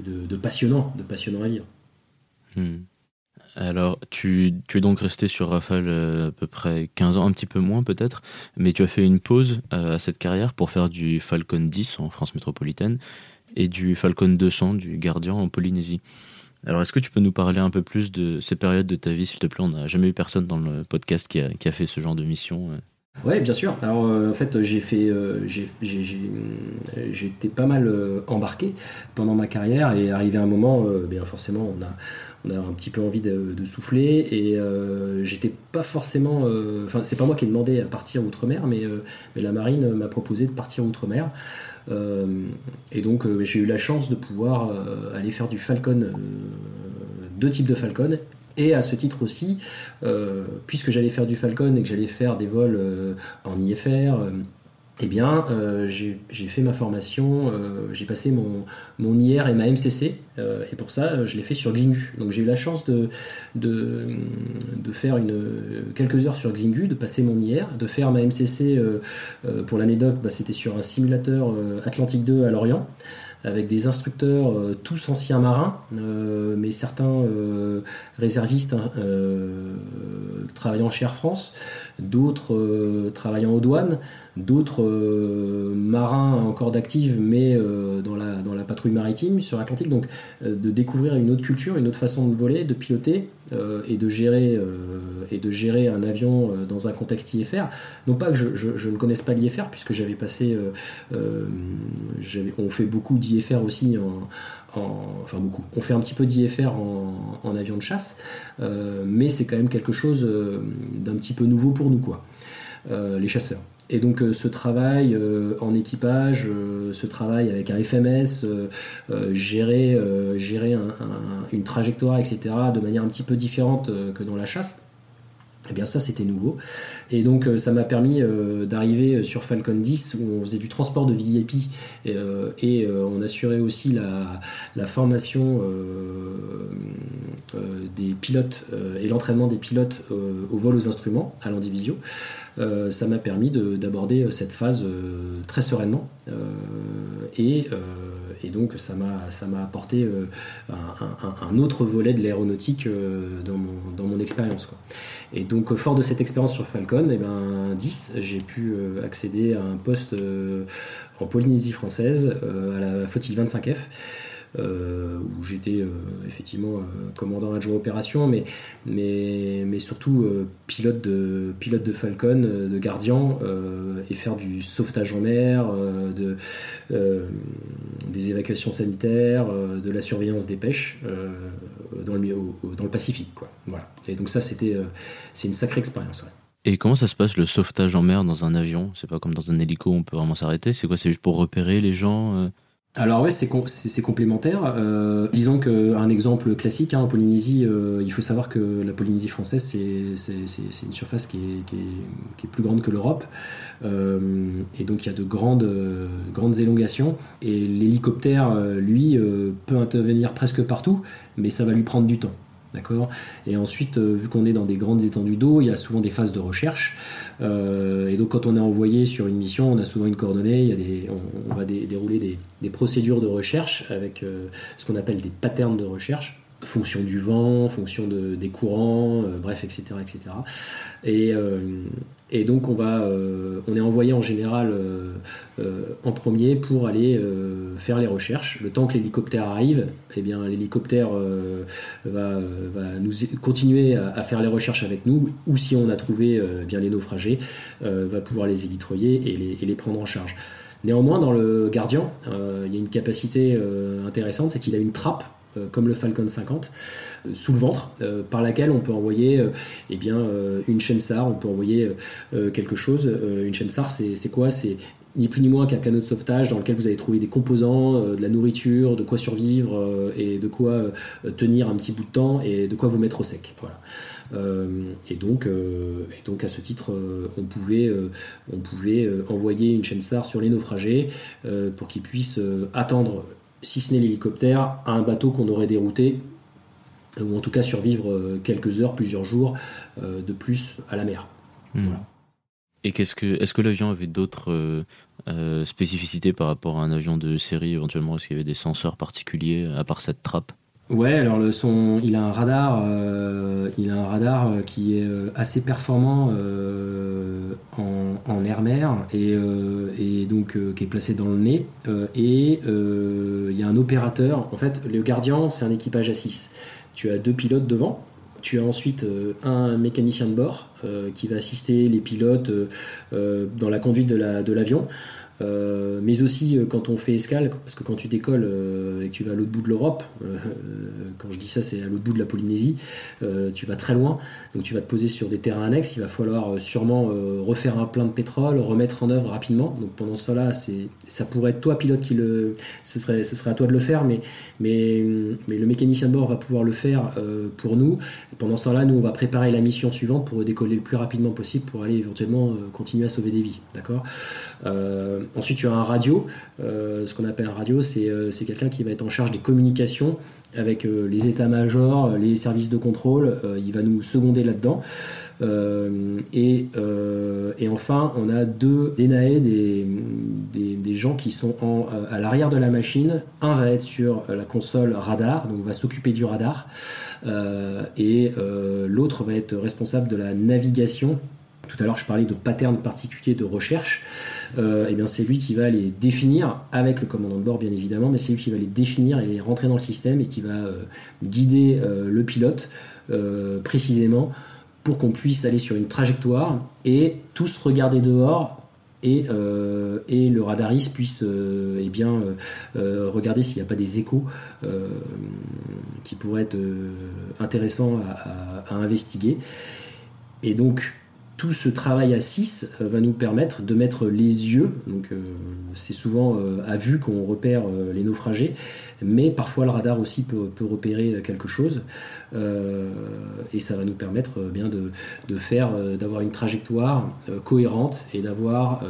de, de, de passionnant, de passionnant à vivre. Hmm. Alors, tu, es donc resté sur Rafale euh, à peu près 15 ans, un petit peu moins peut-être, mais tu as fait une pause euh, à cette carrière pour faire du Falcon 10 en France métropolitaine et du Falcon 200 du Gardien en Polynésie. Alors, est-ce que tu peux nous parler un peu plus de ces périodes de ta vie, s'il te plaît? On n'a jamais eu personne dans le podcast qui a, fait ce genre de mission. euh. Ouais, bien sûr. Alors en fait, j'ai fait, été pas mal embarqué pendant ma carrière et arrivé à un moment, euh, bien forcément, on a, on a un petit peu envie de, souffler et euh, j'étais pas forcément, euh, enfin c'est pas moi qui ai demandé à partir outre-mer, mais, euh, mais la marine m'a proposé de partir outre-mer. Et donc j'ai eu la chance de pouvoir aller faire du Falcon, deux types de Falcon. Et à ce titre aussi, puisque j'allais faire du Falcon et que j'allais faire des vols en IFR, eh bien, euh, j'ai fait ma formation, euh, j'ai passé mon, mon IR et ma MCC, euh, et pour ça, je l'ai fait sur Xingu. Donc j'ai eu la chance de, de, faire une, quelques heures sur Xingu, de passer mon IR, de faire ma MCC, pour l'anecdote, bah, c'était sur un simulateur Atlantique 2 à Lorient avec des instructeurs tous anciens marins, mais certains réservistes hein, travaillant chez Air France, d'autres travaillant aux douanes, d'autres euh, marins encore d'actifs, mais euh, dans, la, dans la patrouille maritime sur Atlantique. Donc euh, de découvrir une autre culture, une autre façon de voler, de piloter et, de gérer, et de gérer un avion dans un contexte IFR. Non pas que je, je- ne connaisse pas l'IFR, puisque j'avais passé... on fait beaucoup d'IFR aussi en, en- enfin beaucoup. On fait un petit peu d'IFR en, en avion de chasse, mais c'est quand même quelque chose d'un petit peu nouveau pour nous, quoi, les chasseurs. Et donc euh, ce travail euh, en équipage, euh, ce travail avec un FMS, gérer, gérer un- un- une trajectoire, etc., de manière un petit peu différente que dans la chasse, eh bien ça c'était nouveau. Et donc euh, ça m'a permis euh, d'arriver sur Falcon 10 où on faisait du transport de VIP et, euh, euh, on assurait aussi la, formation euh, euh, des pilotes euh, et l'entraînement des pilotes euh, au vol aux instruments à l'Andivisio. Euh, ça m'a permis de- d'aborder cette phase euh, très sereinement Euh, et, euh, donc ça m'a apporté euh, un, un- autre volet de l'aéronautique euh, dans mon, dans mon expérience. Et donc, euh, fort de cette expérience sur Falcon, eh ben, 10, j'ai pu euh, accéder à un poste euh, en Polynésie française, euh, à la flottille 25F, euh, où j'étais effectivement commandant adjoint opération, mais, mais, mais surtout pilote, de, pilote de Falcon, de gardien, et faire du sauvetage en mer, de, des évacuations sanitaires, de la surveillance des pêches dans, le, dans le Pacifique. Quoi. Voilà. Et donc ça, c'était, c'est une sacrée expérience. Et comment ça se passe le sauvetage en mer dans un avion? C'est pas comme dans un hélico, on peut vraiment s'arrêter. C'est quoi C'est juste pour repérer les gens euh? Alors ouais, c'est com- c'est c'est complémentaire. Euh, disons qu'un exemple classique, hein, en Polynésie, euh, il faut savoir que la Polynésie française, c'est- une surface qui est, qui est- qui est plus grande que l'Europe. Et donc il y a de grandes, grandes élongations. Et l'hélicoptère, lui, peut intervenir presque partout, mais ça va lui prendre du temps. D'accord Et ensuite, euh, vu qu'on est dans des grandes étendues d'eau, il y a souvent des phases de recherche. Euh, et donc, quand on est envoyé sur une mission, on a souvent une coordonnée. A on, va dé- dérouler des, procédures de recherche avec euh, ce qu'on appelle des patterns de recherche, fonction du vent, fonction de, des courants, bref, etc., etc. Et, et donc, on va, euh, on est envoyé en général euh, euh, en premier pour aller faire les recherches. Le temps que l'hélicoptère arrive, eh bien, l'hélicoptère va, va nous continuer à, faire les recherches avec nous, ou si on a trouvé euh, bien les naufragés, va pouvoir les élitroyer et les, et les prendre en charge. Néanmoins, dans le Gardien, euh, il y a une capacité intéressante, c'est qu'il a une trappe comme le Falcon 50, sous le ventre, par laquelle on peut envoyer eh bien, une chaîne SAR, on peut envoyer quelque chose. une chaîne SAR, c'est quoi? C'est ni plus ni moins qu'un canot de sauvetage dans lequel vous allez trouver des composants, de la nourriture, de quoi survivre et de quoi tenir un petit bout de temps et de quoi vous mettre au sec. Voilà. et, donc, et donc, à ce titre, on pouvait, on pouvait envoyer une chaîne SAR sur les naufragés pour qu'ils puissent attendre si ce n'est l'hélicoptère, à un bateau qu'on aurait dérouté, ou en tout cas survivre euh, quelques heures, plusieurs jours euh, de plus à la mer. Hmm. Et qu'est-ce que, est-ce que l'avion avait d'autres euh, spécificités par rapport à un avion de série éventuellement Est-ce qu'il y avait des senseurs particuliers à part cette trappe? Ouais, alors le son, il a un radar, euh, il a un radar euh, qui est euh, assez performant en, air-mer et, et, donc qui est placé dans le nez. et il y a un opérateur. En fait, le gardien, c'est un équipage à 6. Tu as deux pilotes devant. Tu as ensuite un mécanicien de bord qui va assister les pilotes dans la conduite de l'avion. Euh, mais aussi euh, quand on fait escale, parce que quand tu décolles euh, et que tu vas à l'autre bout de l'Europe, quand je dis ça c'est à l'autre bout de la Polynésie, tu vas très loin, donc tu vas te poser sur des terrains annexes, il va falloir sûrement refaire un plein de pétrole, remettre en œuvre rapidement, donc pendant cela ça pourrait être toi pilote qui le... Ce serait, ce serait à toi de le faire, mais, mais, mais le mécanicien de bord va pouvoir le faire pour nous, pendant ce temps-là nous on va préparer la mission suivante pour décoller le plus rapidement possible pour aller éventuellement continuer à sauver des vies, d'accord? Ensuite, tu as un radio. Euh, ce qu'on appelle un radio, euh, c'est quelqu'un qui va être en charge des communications avec euh, les états-majors, les services de contrôle. il va nous seconder là-dedans. Et, enfin, on a deux DNAE, des, des, gens qui sont à l'arrière de la machine. Un va être sur la console radar, donc va s'occuper du radar. et l'autre va être responsable de la navigation. Tout à l'heure, je parlais de patterns particuliers de recherche. Euh, eh bien c'est lui qui va les définir avec le commandant de bord bien évidemment, mais c'est lui qui va les définir et rentrer dans le système et qui va euh, guider euh, le pilote précisément pour qu'on puisse aller sur une trajectoire et tous regarder dehors et, et, le radariste puisse eh bien, regarder s'il n'y a pas des échos qui pourraient être intéressants à, à, investiguer. Et donc, tout ce travail à 6 euh, va nous permettre de mettre les yeux, donc euh, c'est souvent euh, à vue qu'on repère les naufragés, mais parfois le radar aussi peut, repérer quelque chose, et ça va nous permettre bien de, faire, d'avoir une trajectoire cohérente et d'avoir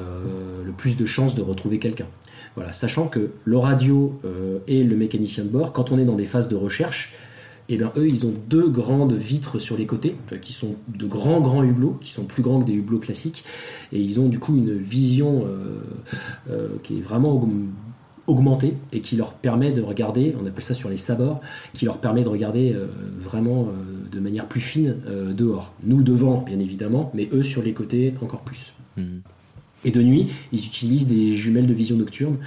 le plus de chances de retrouver quelqu'un. Voilà, sachant que le radio et le mécanicien de bord, quand on est dans des phases de recherche, et eh bien eux, ils ont deux grandes vitres sur les côtés, euh, qui sont de grands, grands hublots, qui sont plus grands que des hublots classiques, et ils ont du coup une vision euh, euh, qui est vraiment augmentée et qui leur permet de regarder, on appelle ça sur les sabords, qui leur permet de regarder vraiment de manière plus fine dehors. Nous devant, bien évidemment, mais eux sur les côtés encore plus. Mhm. Et de nuit, ils utilisent des jumelles de vision nocturne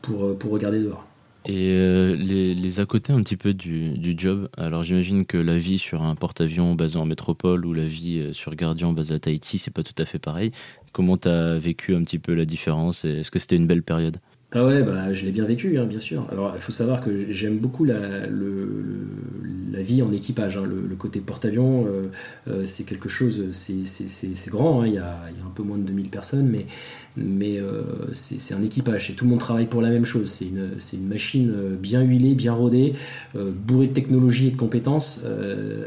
pour, pour regarder dehors. Et euh, les, les, à côté un petit peu du, du job, alors j'imagine que la vie sur un porte-avions basé en métropole ou la vie euh, sur Guardian basé à Tahiti, c'est pas tout à fait pareil. Comment tu as vécu un petit peu la différence Est-ce que c'était une belle période? Ah ouais, bah, je l'ai bien vécu, hein, bien sûr. Alors, il faut savoir que j'aime beaucoup la, la, vie en équipage. Hein. Le, côté porte-avions, euh, euh, c'est quelque chose, c'est grand. Hein. Il, y a, y a, un peu moins de 2000 personnes, mais, mais euh, c'est un équipage. Et tout le monde travaille pour la même chose. C'est une, une, machine bien huilée, bien rodée, bourrée de technologie et de compétences,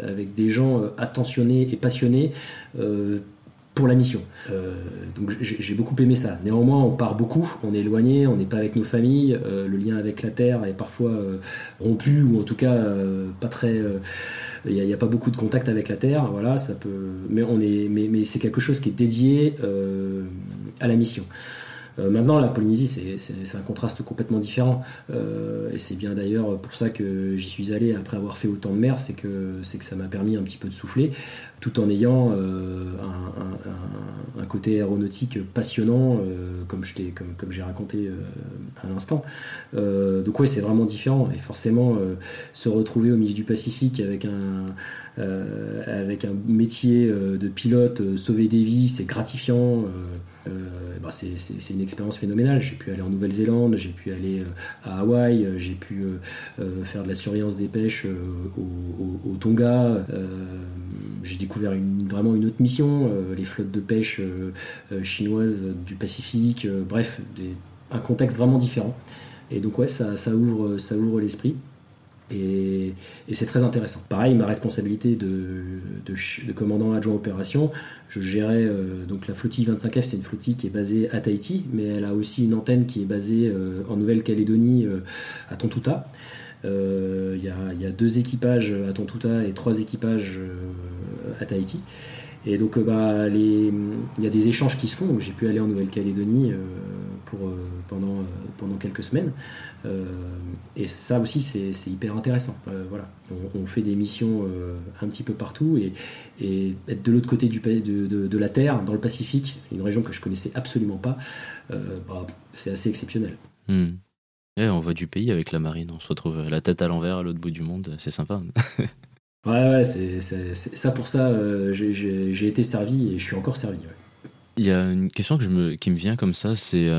avec des gens attentionnés et passionnés pour la mission. Euh, donc j'ai beaucoup aimé ça. Néanmoins, on part beaucoup, on est éloigné, on n'est pas avec nos familles, euh, le lien avec la terre est parfois euh, rompu ou en tout cas pas très. Il n'y a, pas beaucoup de contact avec la terre, voilà, ça peut. Mais on est, mais, mais c'est quelque chose qui est dédié à la mission. Euh, maintenant, la Polynésie, c'est un contraste complètement différent. Euh, et c'est bien d'ailleurs pour ça que j'y suis allé après avoir fait autant de mer, c'est que, ça m'a permis un petit peu de souffler, tout en ayant euh, un, côté aéronautique passionnant, comme j'ai raconté à l'instant. donc oui, c'est vraiment différent. Et forcément, se retrouver au milieu du Pacifique avec un métier de pilote, sauver des vies, c'est gratifiant bah, c'est une expérience phénoménale. J'ai pu aller en Nouvelle-Zélande, j'ai pu aller à Hawaï, j'ai pu faire de la surveillance des pêches au, Tonga. j'ai découvert vraiment une autre mission, les flottes de pêche chinoises du Pacifique. bref, un contexte vraiment différent. Et donc ouais, ça ouvre, ça ouvre l'esprit. Et, c'est très intéressant. Pareil, ma responsabilité de, commandant adjoint opération, je gérais euh, donc la flottille 25F, c'est une flottille qui est basée à Tahiti, mais elle a aussi une antenne qui est basée euh, en Nouvelle-Calédonie euh, à Tontuta. Il y, a deux équipages à Tontuta et trois équipages à Tahiti. Et donc, bah, il y a des échanges qui se font. J'ai pu aller en Nouvelle-Calédonie pour, pendant quelques semaines. Euh, et ça aussi, c'est hyper intéressant. Euh, voilà. On, fait des missions euh, un petit peu partout et, et être de l'autre côté du, de, de, de, la Terre, dans le Pacifique, une région que je connaissais absolument pas, bah, c'est assez exceptionnel. Hmm. on voit du pays avec la marine, on se retrouve la tête à l'envers à l'autre bout du monde, c'est sympa. ouais, ouais, c'est ça pour ça, j'ai été servi et je suis encore servi. Il y a une question que je me, qui me vient comme ça, c'est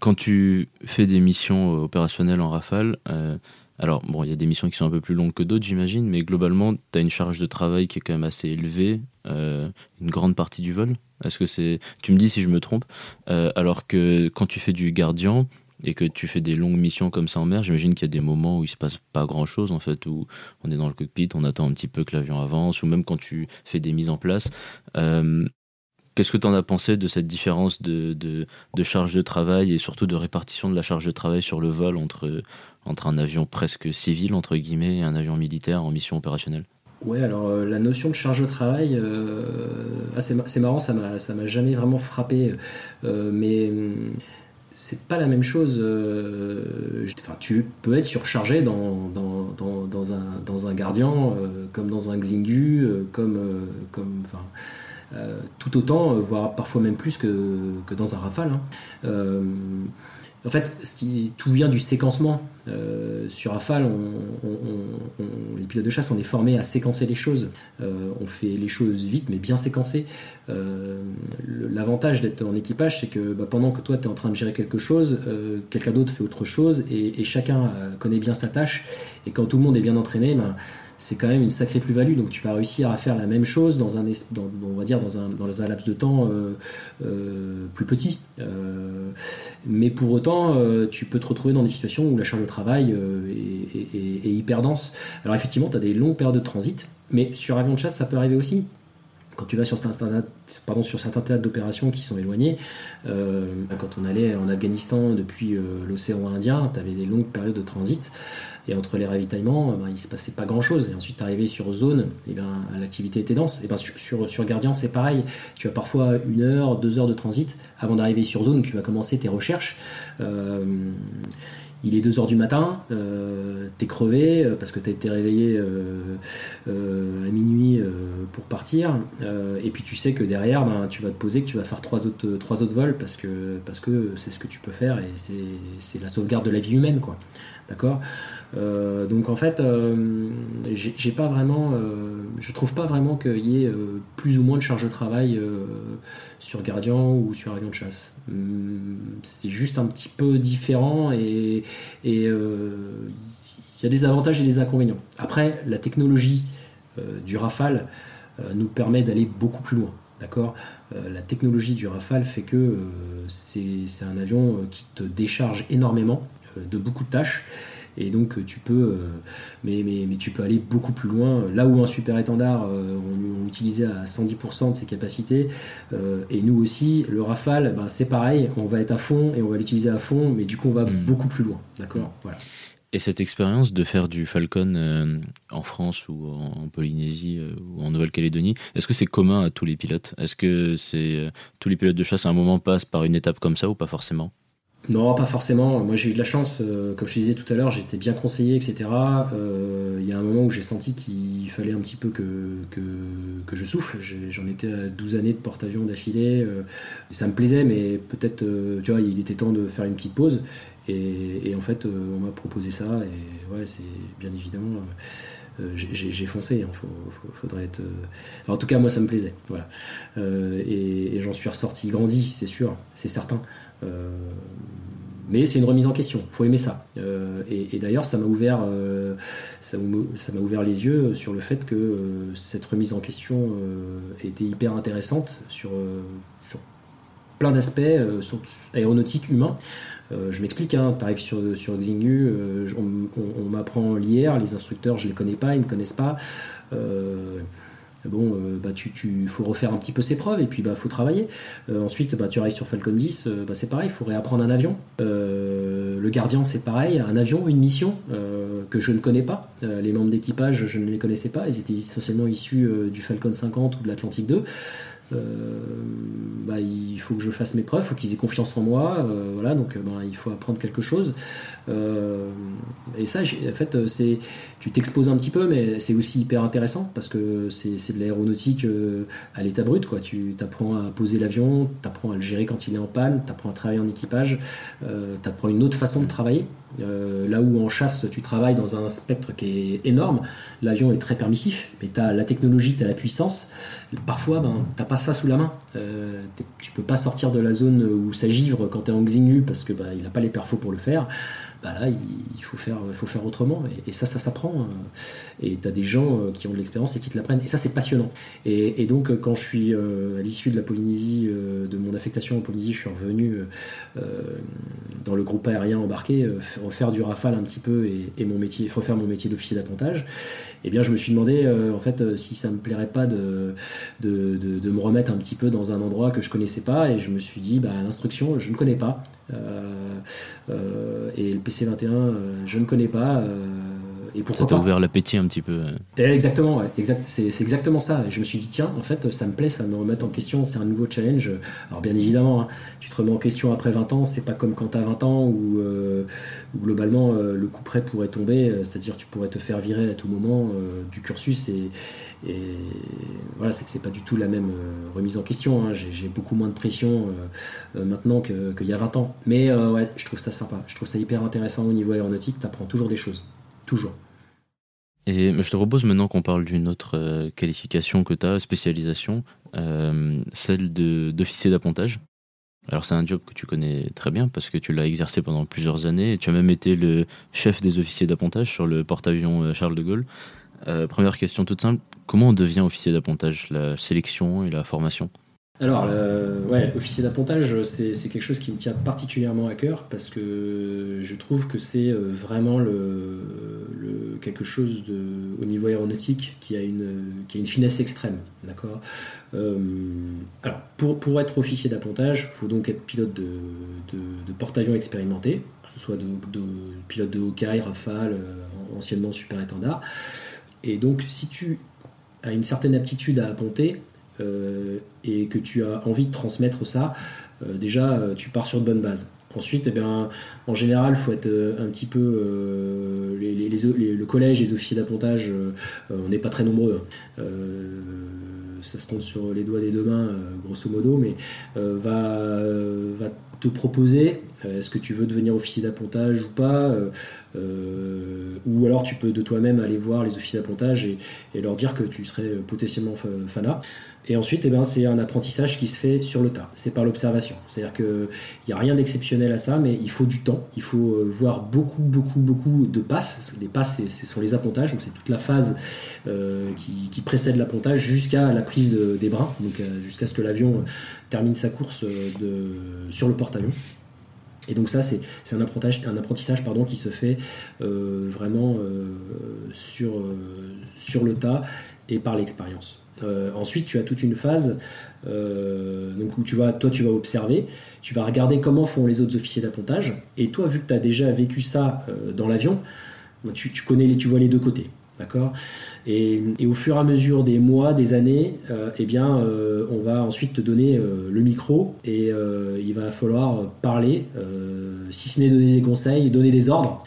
quand tu fais des missions opérationnelles en rafale, euh, alors bon, il y a des missions qui sont un peu plus longues que d'autres, j'imagine, mais globalement, tu as une charge de travail qui est quand même assez élevée, euh, une grande partie du vol. Est-ce que c'est. Tu me dis si je me trompe. Euh, alors que quand tu fais du gardien et que tu fais des longues missions comme ça en mer, j'imagine qu'il y a des moments où il se passe pas grand chose en fait, où on est dans le cockpit, on attend un petit peu que l'avion avance, ou même quand tu fais des mises en place. Qu'est-ce que tu en as pensé de cette différence de, de, charge de travail et surtout de répartition de la charge de travail sur le vol entre, entre un avion presque civil, entre guillemets, et un avion militaire en mission opérationnelle? Ouais, alors euh, la notion de charge de travail, euh, ah, c'est marrant, ça m'a jamais vraiment frappé, euh, mais hum, c'est pas la même chose. enfin, tu peux être surchargé dans, dans, dans, dans un, dans un gardien, comme dans un Xingu, comme. comme enfin, euh, tout autant, euh, voire parfois même plus que, que dans un Rafale. Hein. Euh, en fait, ce qui, tout vient du séquencement. sur Rafale, les pilotes de chasse, on est formés à séquencer les choses. on fait les choses vite, mais bien séquencées. L'avantage d'être en équipage, c'est que bah, pendant que toi, tu es en train de gérer quelque chose, quelqu'un d'autre fait autre chose, et, chacun connaît bien sa tâche. Et quand tout le monde est bien entraîné, ben, c'est quand même une sacrée plus-value. Donc tu vas réussir à faire la même chose dans un, on va dire dans un, dans un laps de temps euh, euh, plus petit. Euh, mais pour autant, tu peux te retrouver dans des situations où la charge de travail est, hyper dense. Alors effectivement, tu as des longues périodes de transit, mais sur avion de chasse, ça peut arriver aussi quand tu vas sur certains, pardon, sur certains théâtres d'opération qui sont éloignés, quand on allait en Afghanistan depuis l'océan Indien, tu avais des longues périodes de transit. Et entre les ravitaillements, il ben, il se passait pas grand chose. Et ensuite, arrivé sur zone, et ben, l'activité était dense. Et ben, sur, sur, Gardien, c'est pareil. Tu as parfois une heure, deux heures de transit avant d'arriver sur zone. Tu vas commencer tes recherches. Euh, il est 2h du matin, euh, t'es crevé euh, parce que t'as été réveillé euh, à minuit pour partir, et puis tu sais que derrière, ben, tu vas te poser, que tu vas faire trois autres, trois autres vols parce que parce que c'est ce que tu peux faire et c'est la sauvegarde de la vie humaine. D'accord? Euh, donc en fait, euh, j'ai pas vraiment, euh, je trouve pas vraiment qu'il y ait plus ou moins de charge de travail sur Gardien ou sur avion de chasse. Hum, c'est juste un petit peu différent et il y a des avantages et des inconvénients. Après, la technologie du Rafale nous permet d'aller beaucoup plus loin. D'accord? La technologie du Rafale fait que c'est un avion qui te décharge énormément de beaucoup de tâches et donc tu peux, euh, mais, mais, mais, tu peux aller beaucoup plus loin. Là où un super étendard, euh, on, utilisait à 110% de ses capacités, euh, et nous aussi, le Rafale, ben, c'est pareil, on va être à fond et on va l'utiliser à fond, mais du coup on va hmm. beaucoup plus loin. D'accord? Voilà. Et cette expérience de faire du Falcon en France ou en Polynésie ou en Nouvelle-Calédonie, est-ce que c'est commun à tous les pilotes? Est-ce que c'est tous les pilotes de chasse à un moment passent par une étape comme ça ou pas forcément? Non, pas forcément. Moi, j'ai eu de la chance. euh, comme je te disais tout à l'heure, j'étais bien conseillé, etc. Euh, Il y a un moment où j'ai senti qu'il fallait un petit peu que, que, que je souffle. J'en étais à 12 années de porte-avions d'affilée. euh, ça me plaisait, mais peut-être, tu vois, il était temps de faire une petite pause. Et, en fait, on m'a proposé ça. Et ouais, c'est bien évidemment. j'ai- foncé, hein, faut- faudrait être. en tout cas, moi, ça me plaisait. Voilà. Et j'en suis ressorti grandi, c'est sûr, c'est certain. Euh, mais c'est une remise en question, faut aimer ça. Euh, et d'ailleurs, ça m'a ouvert, euh, ça m'a ouvert les yeux sur le fait que cette remise en question était hyper intéressante sur, plein d'aspects, euh, sur aéronautique, humain. Euh, je m'explique, hein, pareil sur, Xingu, on, m'apprend l'IR, les instructeurs, je les connais pas, ils me connaissent pas. Bon, euh, bah, tu, tu faut refaire un petit peu ses preuves et puis bah faut travailler. Euh, ensuite, bah, tu arrives sur Falcon 10, euh, bah, c'est pareil, il faut réapprendre un avion. Le gardien, c'est pareil, un avion, une mission que je ne connais pas. Les membres d'équipage, je ne les connaissais pas, ils étaient essentiellement issus du Falcon 50 ou de l'Atlantique 2. Euh, bah, il faut que je fasse mes preuves, il faut qu'ils aient confiance en moi, voilà, donc bah, il faut apprendre quelque chose. Euh, et ça, en fait, euh, c'est, tu t'exposes un petit peu, mais c'est aussi hyper intéressant parce que c'est, de l'aéronautique euh, à l'état brut, quoi. Tu apprends à poser l'avion, tu apprends à le gérer quand il est en panne, tu apprends à travailler en équipage, euh, tu apprends une autre façon de travailler. Là où en chasse, tu travailles dans un spectre qui est énorme, l'avion est très permissif, mais tu as la technologie, tu as la puissance. Parfois, ben, t'as pas ça sous la main. Euh, tu peux pas sortir de la zone où ça givre quand tu es en Xingu parce que il n'a pas les perfos pour le faire. Bah là, il, faut faire, il faut faire autrement. Et, ça, ça s'apprend. euh, Et tu as des gens euh, qui ont de l'expérience et qui te l'apprennent. Et ça, c'est passionnant. Et, donc, euh, quand je suis à l'issue de la Polynésie, de mon affectation en Polynésie, je suis revenu dans le groupe aérien embarqué, refaire du rafale un petit peu et, et mon métier, refaire mon métier d'officier d'appontage. Eh bien, je me suis demandé, euh, en fait, euh, si ça me plairait pas de, me remettre un petit peu dans un endroit que je connaissais pas. Et je me suis dit, bah, l'instruction, je ne connais pas. Euh, et le PC21, euh, je ne connais pas. Et Ça pourquoi t'a pas ouvert l'appétit un petit peu. Eh, Exactement, ouais, exact, c'est c'est exactement ça. Je me suis dit, tiens, en fait, ça me plaît, ça me remet en question, c'est un nouveau challenge. Alors, bien évidemment, hein, tu te remets en question après 20 ans, c'est pas comme quand tu as 20 ans où, euh, où globalement euh, le coup près pourrait tomber, euh, c'est-à-dire tu pourrais te faire virer à tout moment euh, du cursus et, et voilà, c'est que c'est pas du tout la même remise en question. hein. J'ai j'ai beaucoup moins de pression maintenant que- qu'il y a 20 ans. Mais ouais, je trouve ça sympa, je trouve ça hyper intéressant au niveau aéronautique, tu apprends toujours des choses. Toujours. Et je te propose maintenant qu'on parle d'une autre euh, qualification que tu as, spécialisation, euh, celle d'officier d'appontage. Alors c'est un job que tu connais très bien parce que tu l'as exercé pendant plusieurs années tu as même été le chef des officiers d'appontage sur le porte-avions euh, Charles de Gaulle. Première question toute simple, comment on devient officier d'appontage, la sélection et la formation? Alors, ouais, officier d'appontage, c'est quelque chose qui me tient particulièrement à cœur parce que je trouve que c'est euh, vraiment le, le- quelque chose de, au niveau aéronautique qui a une, qui a une finesse extrême. D'accord? Euh, Alors, pour, pour être officier d'appontage, il faut donc être pilote de, de, porte-avions expérimenté, que ce soit de, de- pilote de Hawkeye, Rafale, euh, anciennement super étendard. Et donc, si tu as une certaine aptitude à apponter, et que tu as envie de transmettre ça, euh, déjà euh, tu pars sur de bonnes bases. Ensuite, eh bien, en général, il faut être euh, un petit peu. euh, le collège, les officiers d'appontage, euh, euh, on n'est pas très nombreux. hein. Euh, ça se compte sur les doigts des deux mains, euh, grosso modo, mais euh, va, euh, te proposer euh, est-ce que tu veux devenir officier d'appontage ou pas euh, euh, Ou alors tu peux de toi-même aller voir les officiers d'appontage et, et leur dire que tu serais potentiellement fa- fanat. Et ensuite, eh ben, c'est un apprentissage qui se fait sur le tas, c'est par l'observation. C'est-à-dire qu'il n'y a rien d'exceptionnel à ça, mais il faut du temps, il faut euh, voir beaucoup, beaucoup, beaucoup de passes. Les passes, ce sont les appontages, donc c'est toute la phase euh, qui, précède l'appontage jusqu'à la prise de- des brins, donc euh, jusqu'à ce que l'avion termine sa course sur le porte-avions. Et donc ça, c'est un apprentissage, qui se fait vraiment sur, sur le tas et par l'expérience. Euh, ensuite, tu as toute une phase euh, où tu vas, toi, tu vas observer, tu vas regarder comment font les autres officiers d'appontage, et toi, vu que tu as déjà vécu ça euh, dans l'avion, tu, tu connais les, tu vois les deux côtés, d'accord? Et, au fur et à mesure des mois, des années, eh bien, on va ensuite te donner le micro et il va falloir parler si ce n'est donner des conseils, donner des ordres,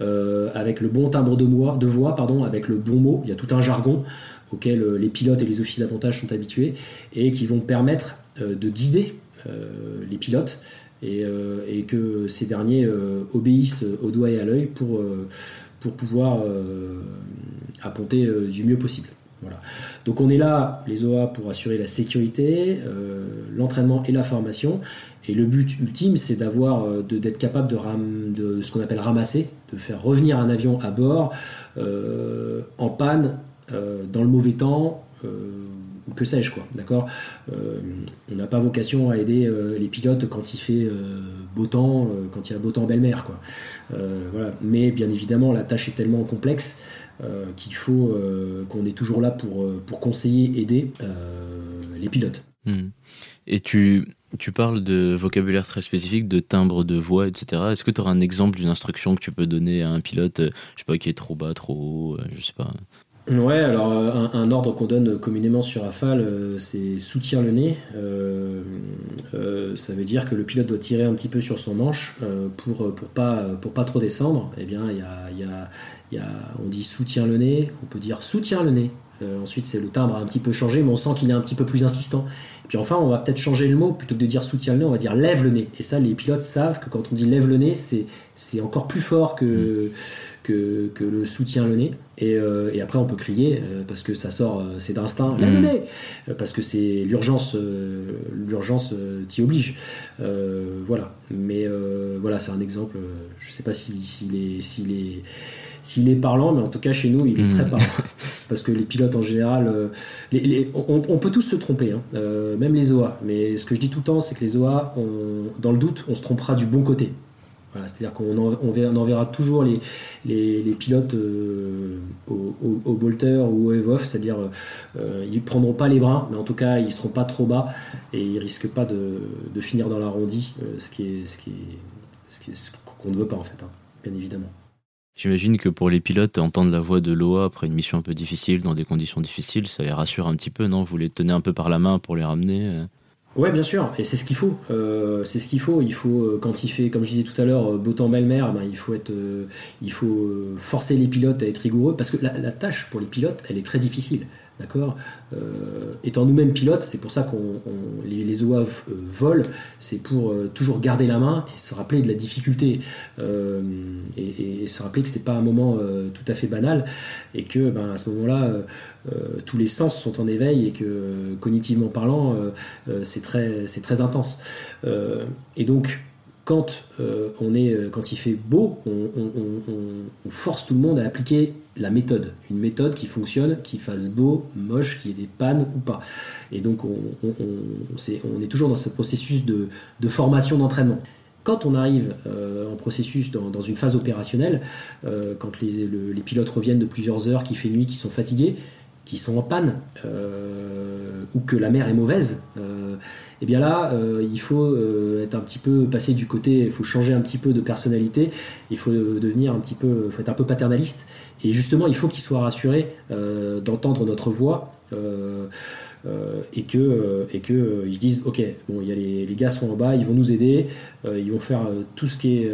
avec le bon timbre de voix, pardon, avec le bon mot. Il y a tout un jargon auquel les pilotes et les officiers d'appontage sont habitués et qui vont permettre de guider les pilotes et, que ces derniers obéissent au doigt et à l'œil pour, pour pouvoir apponter du mieux possible. Voilà. Donc on est là, les OA, pour assurer la sécurité, euh, l'entraînement et la formation. Et le but ultime, c'est euh, d'être capable de ce qu'on appelle ramasser, de faire revenir un avion à bord euh, en panne, dans le mauvais temps, ou que sais-je quoi. D'accord? on n'a pas vocation à aider les pilotes quand il fait beau temps, quand il y a beau temps belle-mer quoi. voilà. Mais bien évidemment, la tâche est tellement complexe euh, qu'il faut euh, qu'on est toujours là pour, euh, pour conseiller, aider les pilotes. Hmm. Et tu, tu parles de vocabulaire très spécifique, de timbre de voix, etc. Est-ce que tu auras un exemple d'une instruction que tu peux donner à un pilote, je sais pas, qui est trop bas, trop haut, je sais pas Ouais, alors un, ordre qu'on donne communément sur Rafale, c'est soutient le nez. ça veut dire que le pilote doit tirer un petit peu sur son manche pour, pour, pas, pour pas trop descendre. Eh bien, y a, y a on dit soutient le nez, on peut dire soutient le nez. Euh, ensuite, c'est le timbre a un petit peu changé, mais on sent qu'il est un petit peu plus insistant. Et puis enfin, on va peut-être changer le mot, plutôt que de dire soutient le nez, on va dire lève le nez. Et ça, les pilotes savent que quand on dit lève le nez, c'est, c'est encore plus fort que, que, le soutient le nez. Et, euh, après, on peut crier, euh, parce que ça sort, c'est d'instinct, lève le mm. nez Parce que c'est l'urgence, l'urgence t'y oblige. voilà. Mais voilà, c'est un exemple. Je ne sais pas s'il est, s'il est s'il est parlant, mais en tout cas chez nous, il est très hmm. parlant. Parce que les pilotes en général, euh, on, peut tous se tromper, hein, euh, même les OA. Mais ce que je dis tout le temps, c'est que les OA, dans le doute, on se trompera du bon côté. Voilà, C'est-à-dire qu'on on, enverra toujours les, les, pilotes euh, au, au, bolter ou au EVOF, c'est-à-dire ils ne prendront pas les bras, mais en tout cas ils ne seront pas trop bas et ils risquent pas de, finir dans l'arrondi, ce qui est ce qui ce qu'on ne veut pas en fait, hein, bien évidemment. J'imagine que pour les pilotes, entendre la voix de l'OA après une mission un peu difficile, dans des conditions difficiles, ça les rassure un petit peu, non? Vous les tenez un peu par la main pour les ramener euh? Ouais, bien sûr, et c'est ce qu'il faut. Euh, c'est ce qu'il faut. Il faut, euh, quand il fait, comme je disais tout à l'heure, beau temps, belle mer, ben, il faut être, il faut forcer les pilotes à être rigoureux parce que la, tâche pour les pilotes, elle est très difficile. D'accord euh, Étant nous-mêmes pilotes, c'est pour ça qu'on les, les, OA euh, volent, c'est pour euh, toujours garder la main et se rappeler de la difficulté et, se rappeler que c'est pas un moment tout à fait banal et que ben, à ce moment-là, tous les sens sont en éveil et que cognitivement parlant, c'est très, très intense. et donc, quand, on est, quand il fait beau, on, force tout le monde à appliquer la méthode, une méthode qui fonctionne, qui fasse beau, moche, qui ait des pannes ou pas. Et donc on, est, toujours dans ce processus de, formation d'entraînement. Quand on arrive euh, en processus dans, une phase opérationnelle, euh, quand les, pilotes reviennent de plusieurs heures, qui fait nuit, qui sont fatigués, qui sont en panne, euh, ou que la mer est mauvaise, et eh bien là, il faut être un petit peu passer du côté, il faut changer un petit peu de personnalité, il faut devenir un petit peu, faut être un peu paternaliste et justement, il faut qu'ils soient rassurés euh, d'entendre notre voix euh, euh, et que et que ils se disent ok, bon, il y a les, les, gars sont en bas, ils vont nous aider, ils vont faire tout ce qui est,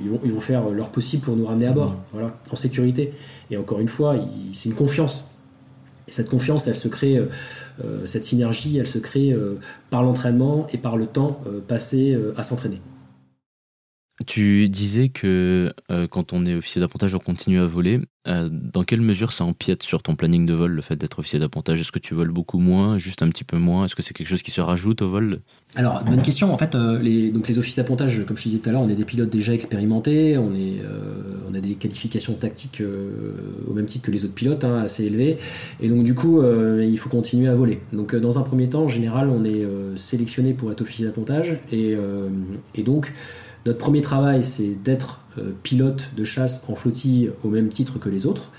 ils vont ils vont faire leur possible pour nous ramener à bord, mmh. voilà, en sécurité. Et encore une fois, c'est une confiance. Et cette confiance, elle se crée, cette synergie, elle se crée par l'entraînement et par le temps passé à s'entraîner. Tu disais que euh, quand on est officier d'appontage, on continue à voler. Euh, dans quelle mesure ça empiète sur ton planning de vol, le fait d'être officier d'appontage Est-ce que tu voles beaucoup moins, juste un petit peu moins? Est-ce que c'est quelque chose qui se rajoute au vol? Alors, bonne question. En fait, euh, les, donc les officiers comme je te disais tout à l'heure, on est des pilotes déjà expérimentés, on, est, on a des qualifications tactiques au même titre que les autres pilotes, hein, assez élevées. Et donc, du coup, il faut continuer à voler. Donc, dans un premier temps, en général, on est sélectionné pour être officier d'appontage. Et, et donc, notre premier travail, c'est d'être euh, pilote de chasse en flottille au même titre que les autres.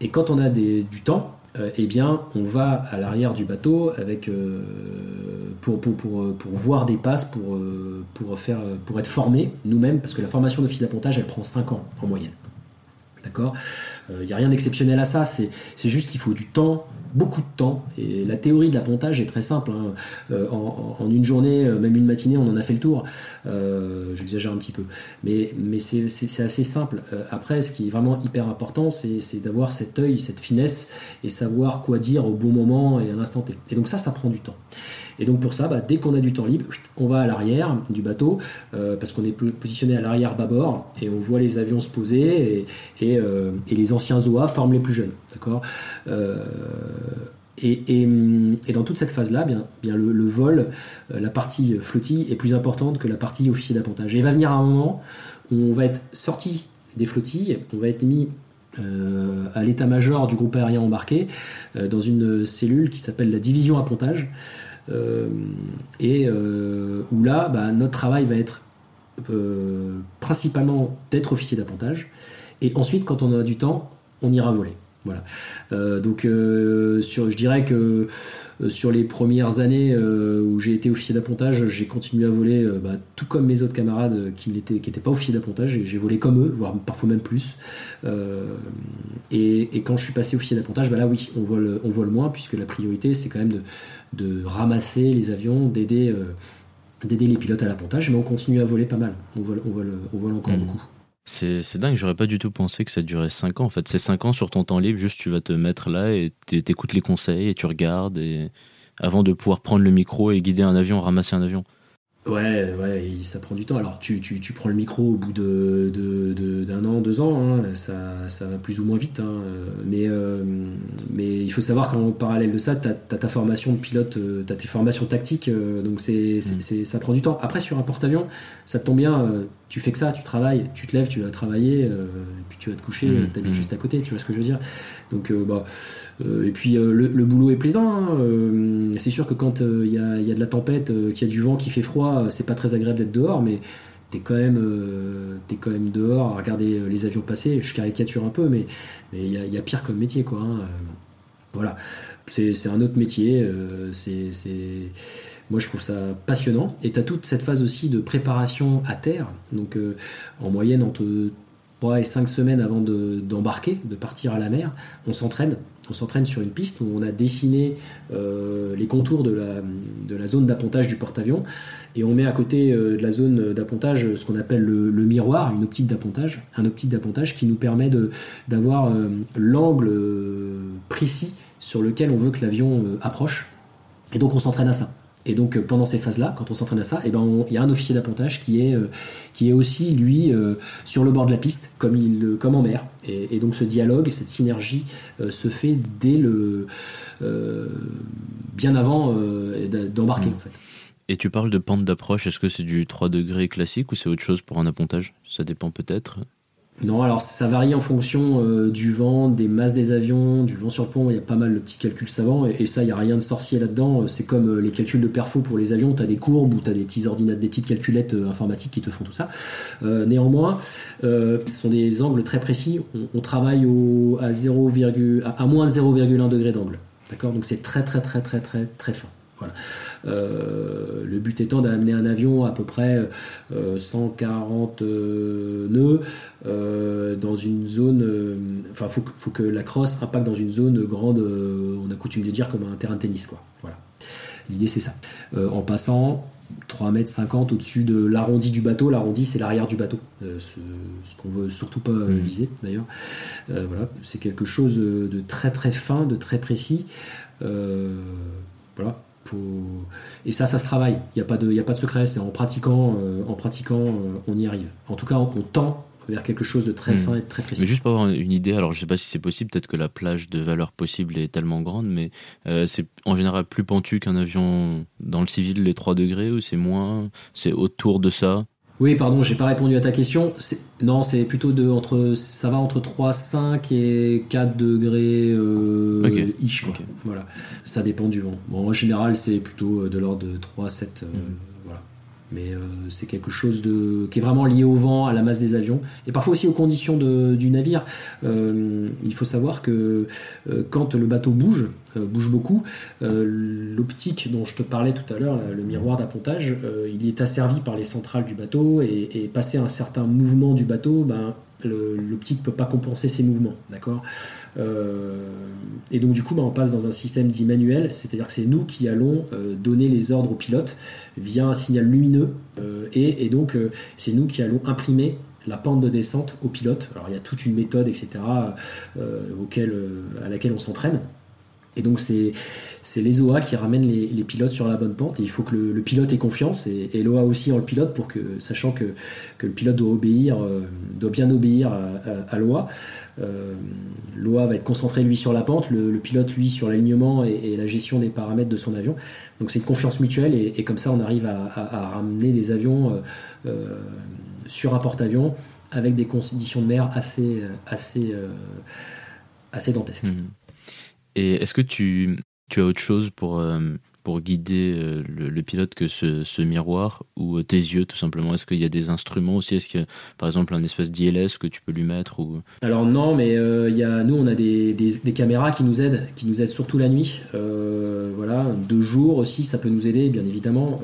Et quand on a du temps, euh, eh bien, on va à l'arrière du bateau avec, euh, pour, voir des passes, pour, pour, faire, pour être formé nous-mêmes, parce que la formation d'officier d'appontage, elle prend 5 ans en moyenne. D'accord? Il n'y a rien d'exceptionnel à ça, c'est juste qu'il faut du temps, beaucoup de temps. Et la théorie de l'appontage est très simple. hein. Euh, en, une journée, euh, même une matinée, on en a fait le tour. Euh, J'exagère un petit peu. Mais, mais c'est assez simple. Après, ce qui est vraiment hyper important, c'est d'avoir cet œil, cette finesse et savoir quoi dire au bon moment et à l'instant T. Et donc ça, ça prend du temps. Et donc pour ça, bah, dès qu'on a du temps libre, on va à l'arrière du bateau, euh, parce qu'on est po- positionné à l'arrière bâbord, et on voit les avions se poser, et, euh, les anciens ZOA forment les plus jeunes. D'accord? Euh, et, dans toute cette phase-là, bien, le, vol, la partie flottille est plus importante que la partie officier d'appontage. Et il va venir un moment où on va être sorti des flottilles, on va être mis à l'état-major du groupe aérien embarqué dans une cellule qui s'appelle la division appontage. Euh, et euh, où là, bah, notre travail va être euh, principalement d'être officier d'appontage. Et ensuite, quand on a du temps, on ira voler. Voilà. Donc, sur, je dirais que sur les premières années où j'ai été officier d'appontage, j'ai continué à voler, bah, tout comme mes autres camarades qui n'étaient qui pas officiers d'appontage, et j'ai volé comme eux, voire parfois même plus. Et, et quand je suis passé officier d'appontage, bah là oui, on vole, on vole moins, puisque la priorité c'est quand même de, de ramasser les avions, d'aider euh, d'aider les pilotes à l'appontage, mais on continue à voler pas mal. On vole, on vole, on vole encore Mhm. beaucoup. C'est c'est dingue, j'aurais pas du tout pensé que ça durait 5 ans. En fait, c'est 5 ans sur ton temps libre, juste tu vas te mettre là et t'é- t'écoutes les conseils et tu regardes et avant de pouvoir prendre le micro et guider un avion, ramasser un avion. Ouais, ouais, ça prend du temps. Alors, tu, tu, tu prends le micro au bout de, de, de- d'un an, deux ans, hein, ça, ça va plus ou moins vite. hein, euh, mais, euh, mais il faut savoir qu'en parallèle de ça, tu as, ta formation de pilote, tu as tes formations tactiques, euh, donc c'est, c'est- Mm. c'est- ça prend du temps. Après, sur un porte-avions, ça te tombe bien, euh, tu fais que ça, tu travailles, tu te lèves, tu vas travailler, euh, puis tu vas te coucher, Mm, tu habites mm. juste à côté, tu vois ce que je veux dire. Donc, euh, bah, euh, et puis euh, le, boulot est plaisant. hein, c'est sûr que quand il y, a, de la tempête, qu'il y a du vent, qu'il fait froid, c'est pas très agréable d'être dehors, mais t'es quand même, euh, t'es quand même dehors à regarder les avions passer. Je caricature un peu, mais il y, a- pire comme métier, quoi. hein, voilà, c'est un autre métier. c'est moi, je trouve ça passionnant. Et tu as toute cette phase aussi de préparation à terre. Donc, en moyenne, entre 3 et 5 semaines avant de- d'embarquer, de, partir à la mer, on s'entraîne. On s'entraîne sur une piste où on a dessiné euh, les contours de la, zone d'appontage du porte-avions et on met à côté euh, de la zone d'appontage ce qu'on appelle le, miroir, une optique d'appontage, un optique d'appontage qui nous permet d'avoir euh, l'angle précis sur lequel on veut que l'avion approche. Et donc on s'entraîne à ça. Et donc euh, pendant ces phases-là, quand on s'entraîne à ça, eh ben, il y a un officier d'appontage qui est, euh, qui est aussi, lui, euh, sur le bord de la piste, comme, il, comme en mer. Et, et donc ce dialogue, cette synergie euh, se fait dès le... bien avant d'embarquer, Mm. en fait. Et tu parles de pente d'approche, est-ce que c'est du 3 degrés classique ou c'est autre chose pour un appontage? Ça dépend peut-être. Non, alors ça varie en fonction euh, du vent, des masses des avions, du vent sur pont. Il y a pas mal de petits calculs savants et, ça, il n'y a rien de sorcier là-dedans. C'est comme euh, les calculs de perfo pour les avions. Tu as des courbes ou tu as des petits ordinateurs, des petites calculettes euh, informatiques qui te font tout ça. Euh, néanmoins, euh, ce sont des angles très précis. On, on travaille au, à, 0, à, moins de 0,1 degré d'angle. D'accord? Donc c'est très très très très très très fin. Voilà. Euh, le but étant d'amener un avion à peu près euh, 140 euh, nœuds euh, dans une zone. Enfin, faut, que- faut que la crosse impacte dans une zone grande. on a coutume de dire comme un terrain de tennis, quoi. Voilà. L'idée c'est ça. En passant 3 mètres 50 au-dessus de l'arrondi du bateau. L'arrondi c'est l'arrière du bateau. Euh, ce, ce qu'on veut surtout pas Mhm. viser d'ailleurs. Euh, voilà, c'est quelque chose de très très fin, de très précis. Euh, voilà. Et ça, ça se travaille. Il n'y a, pas de- y a pas de secret. C'est en pratiquant, euh, en pratiquant, euh, on y arrive. En tout cas, on, on tend vers quelque chose de très Mhm. fin et de très précis. Mais juste pour avoir une idée, alors je sais pas si c'est possible, peut-être que la plage de valeur possible est tellement grande, mais euh, c'est en général plus pentu qu'un avion dans le civil, les 3 degrés, ou c'est moins C'est autour de ça? Oui, pardon, j'ai pas répondu à ta question. Non, c'est plutôt de entre ça va entre 3, 5 et 4 degrés euh, Ok. ish, quoi. Ok. Voilà. Ça dépend du vent. Bon, en général, c'est plutôt euh, de l'ordre de 3, 7 euh, Mhm. Mais euh, c'est quelque chose qui est vraiment lié au vent, à la masse des avions et parfois aussi aux conditions du navire. Euh, il faut savoir que euh, quand le bateau bouge, bouge beaucoup, l'optique dont je te parlais tout à l'heure, le miroir d'appontage, il est asservi par les centrales du bateau et, et passé un certain mouvement du bateau, ben, l'optique ne peut pas compenser ses mouvements, d'accord? Et donc du coup, bah, on passe dans un système dit manuel, c'est-à-dire que c'est nous qui allons euh, donner les ordres au pilote via un signal lumineux, et, donc c'est nous qui allons imprimer la pente de descente au pilote. Alors il y a toute une méthode, etc., auquel, à laquelle on s'entraîne. Et donc c'est les OA qui ramènent les, pilotes sur la bonne pente. Et il faut que le, pilote ait confiance et, l'OA aussi en le pilote pour que, sachant que, le pilote doit obéir, euh, doit bien obéir à, l'OA. Euh, L'OA va être concentré lui sur la pente, le, pilote lui sur l'alignement et, la gestion des paramètres de son avion. Donc c'est une confiance mutuelle et, comme ça on arrive à, ramener des avions euh, sur un porte-avions avec des conditions de mer assez, assez, assez dantesques. Mmh. Et est-ce que tu, tu as autre chose pour, euh, pour guider euh, le, pilote que ce, miroir ou euh, tes yeux tout simplement? Est-ce qu'il y a des instruments aussi? Est-ce qu'il y a par exemple un espèce d'ILS que tu peux lui mettre ou... Alors non, mais il y a, nous on a des, des, caméras qui nous aident, qui nous aident surtout la nuit. voilà, de jour aussi ça peut nous aider bien évidemment,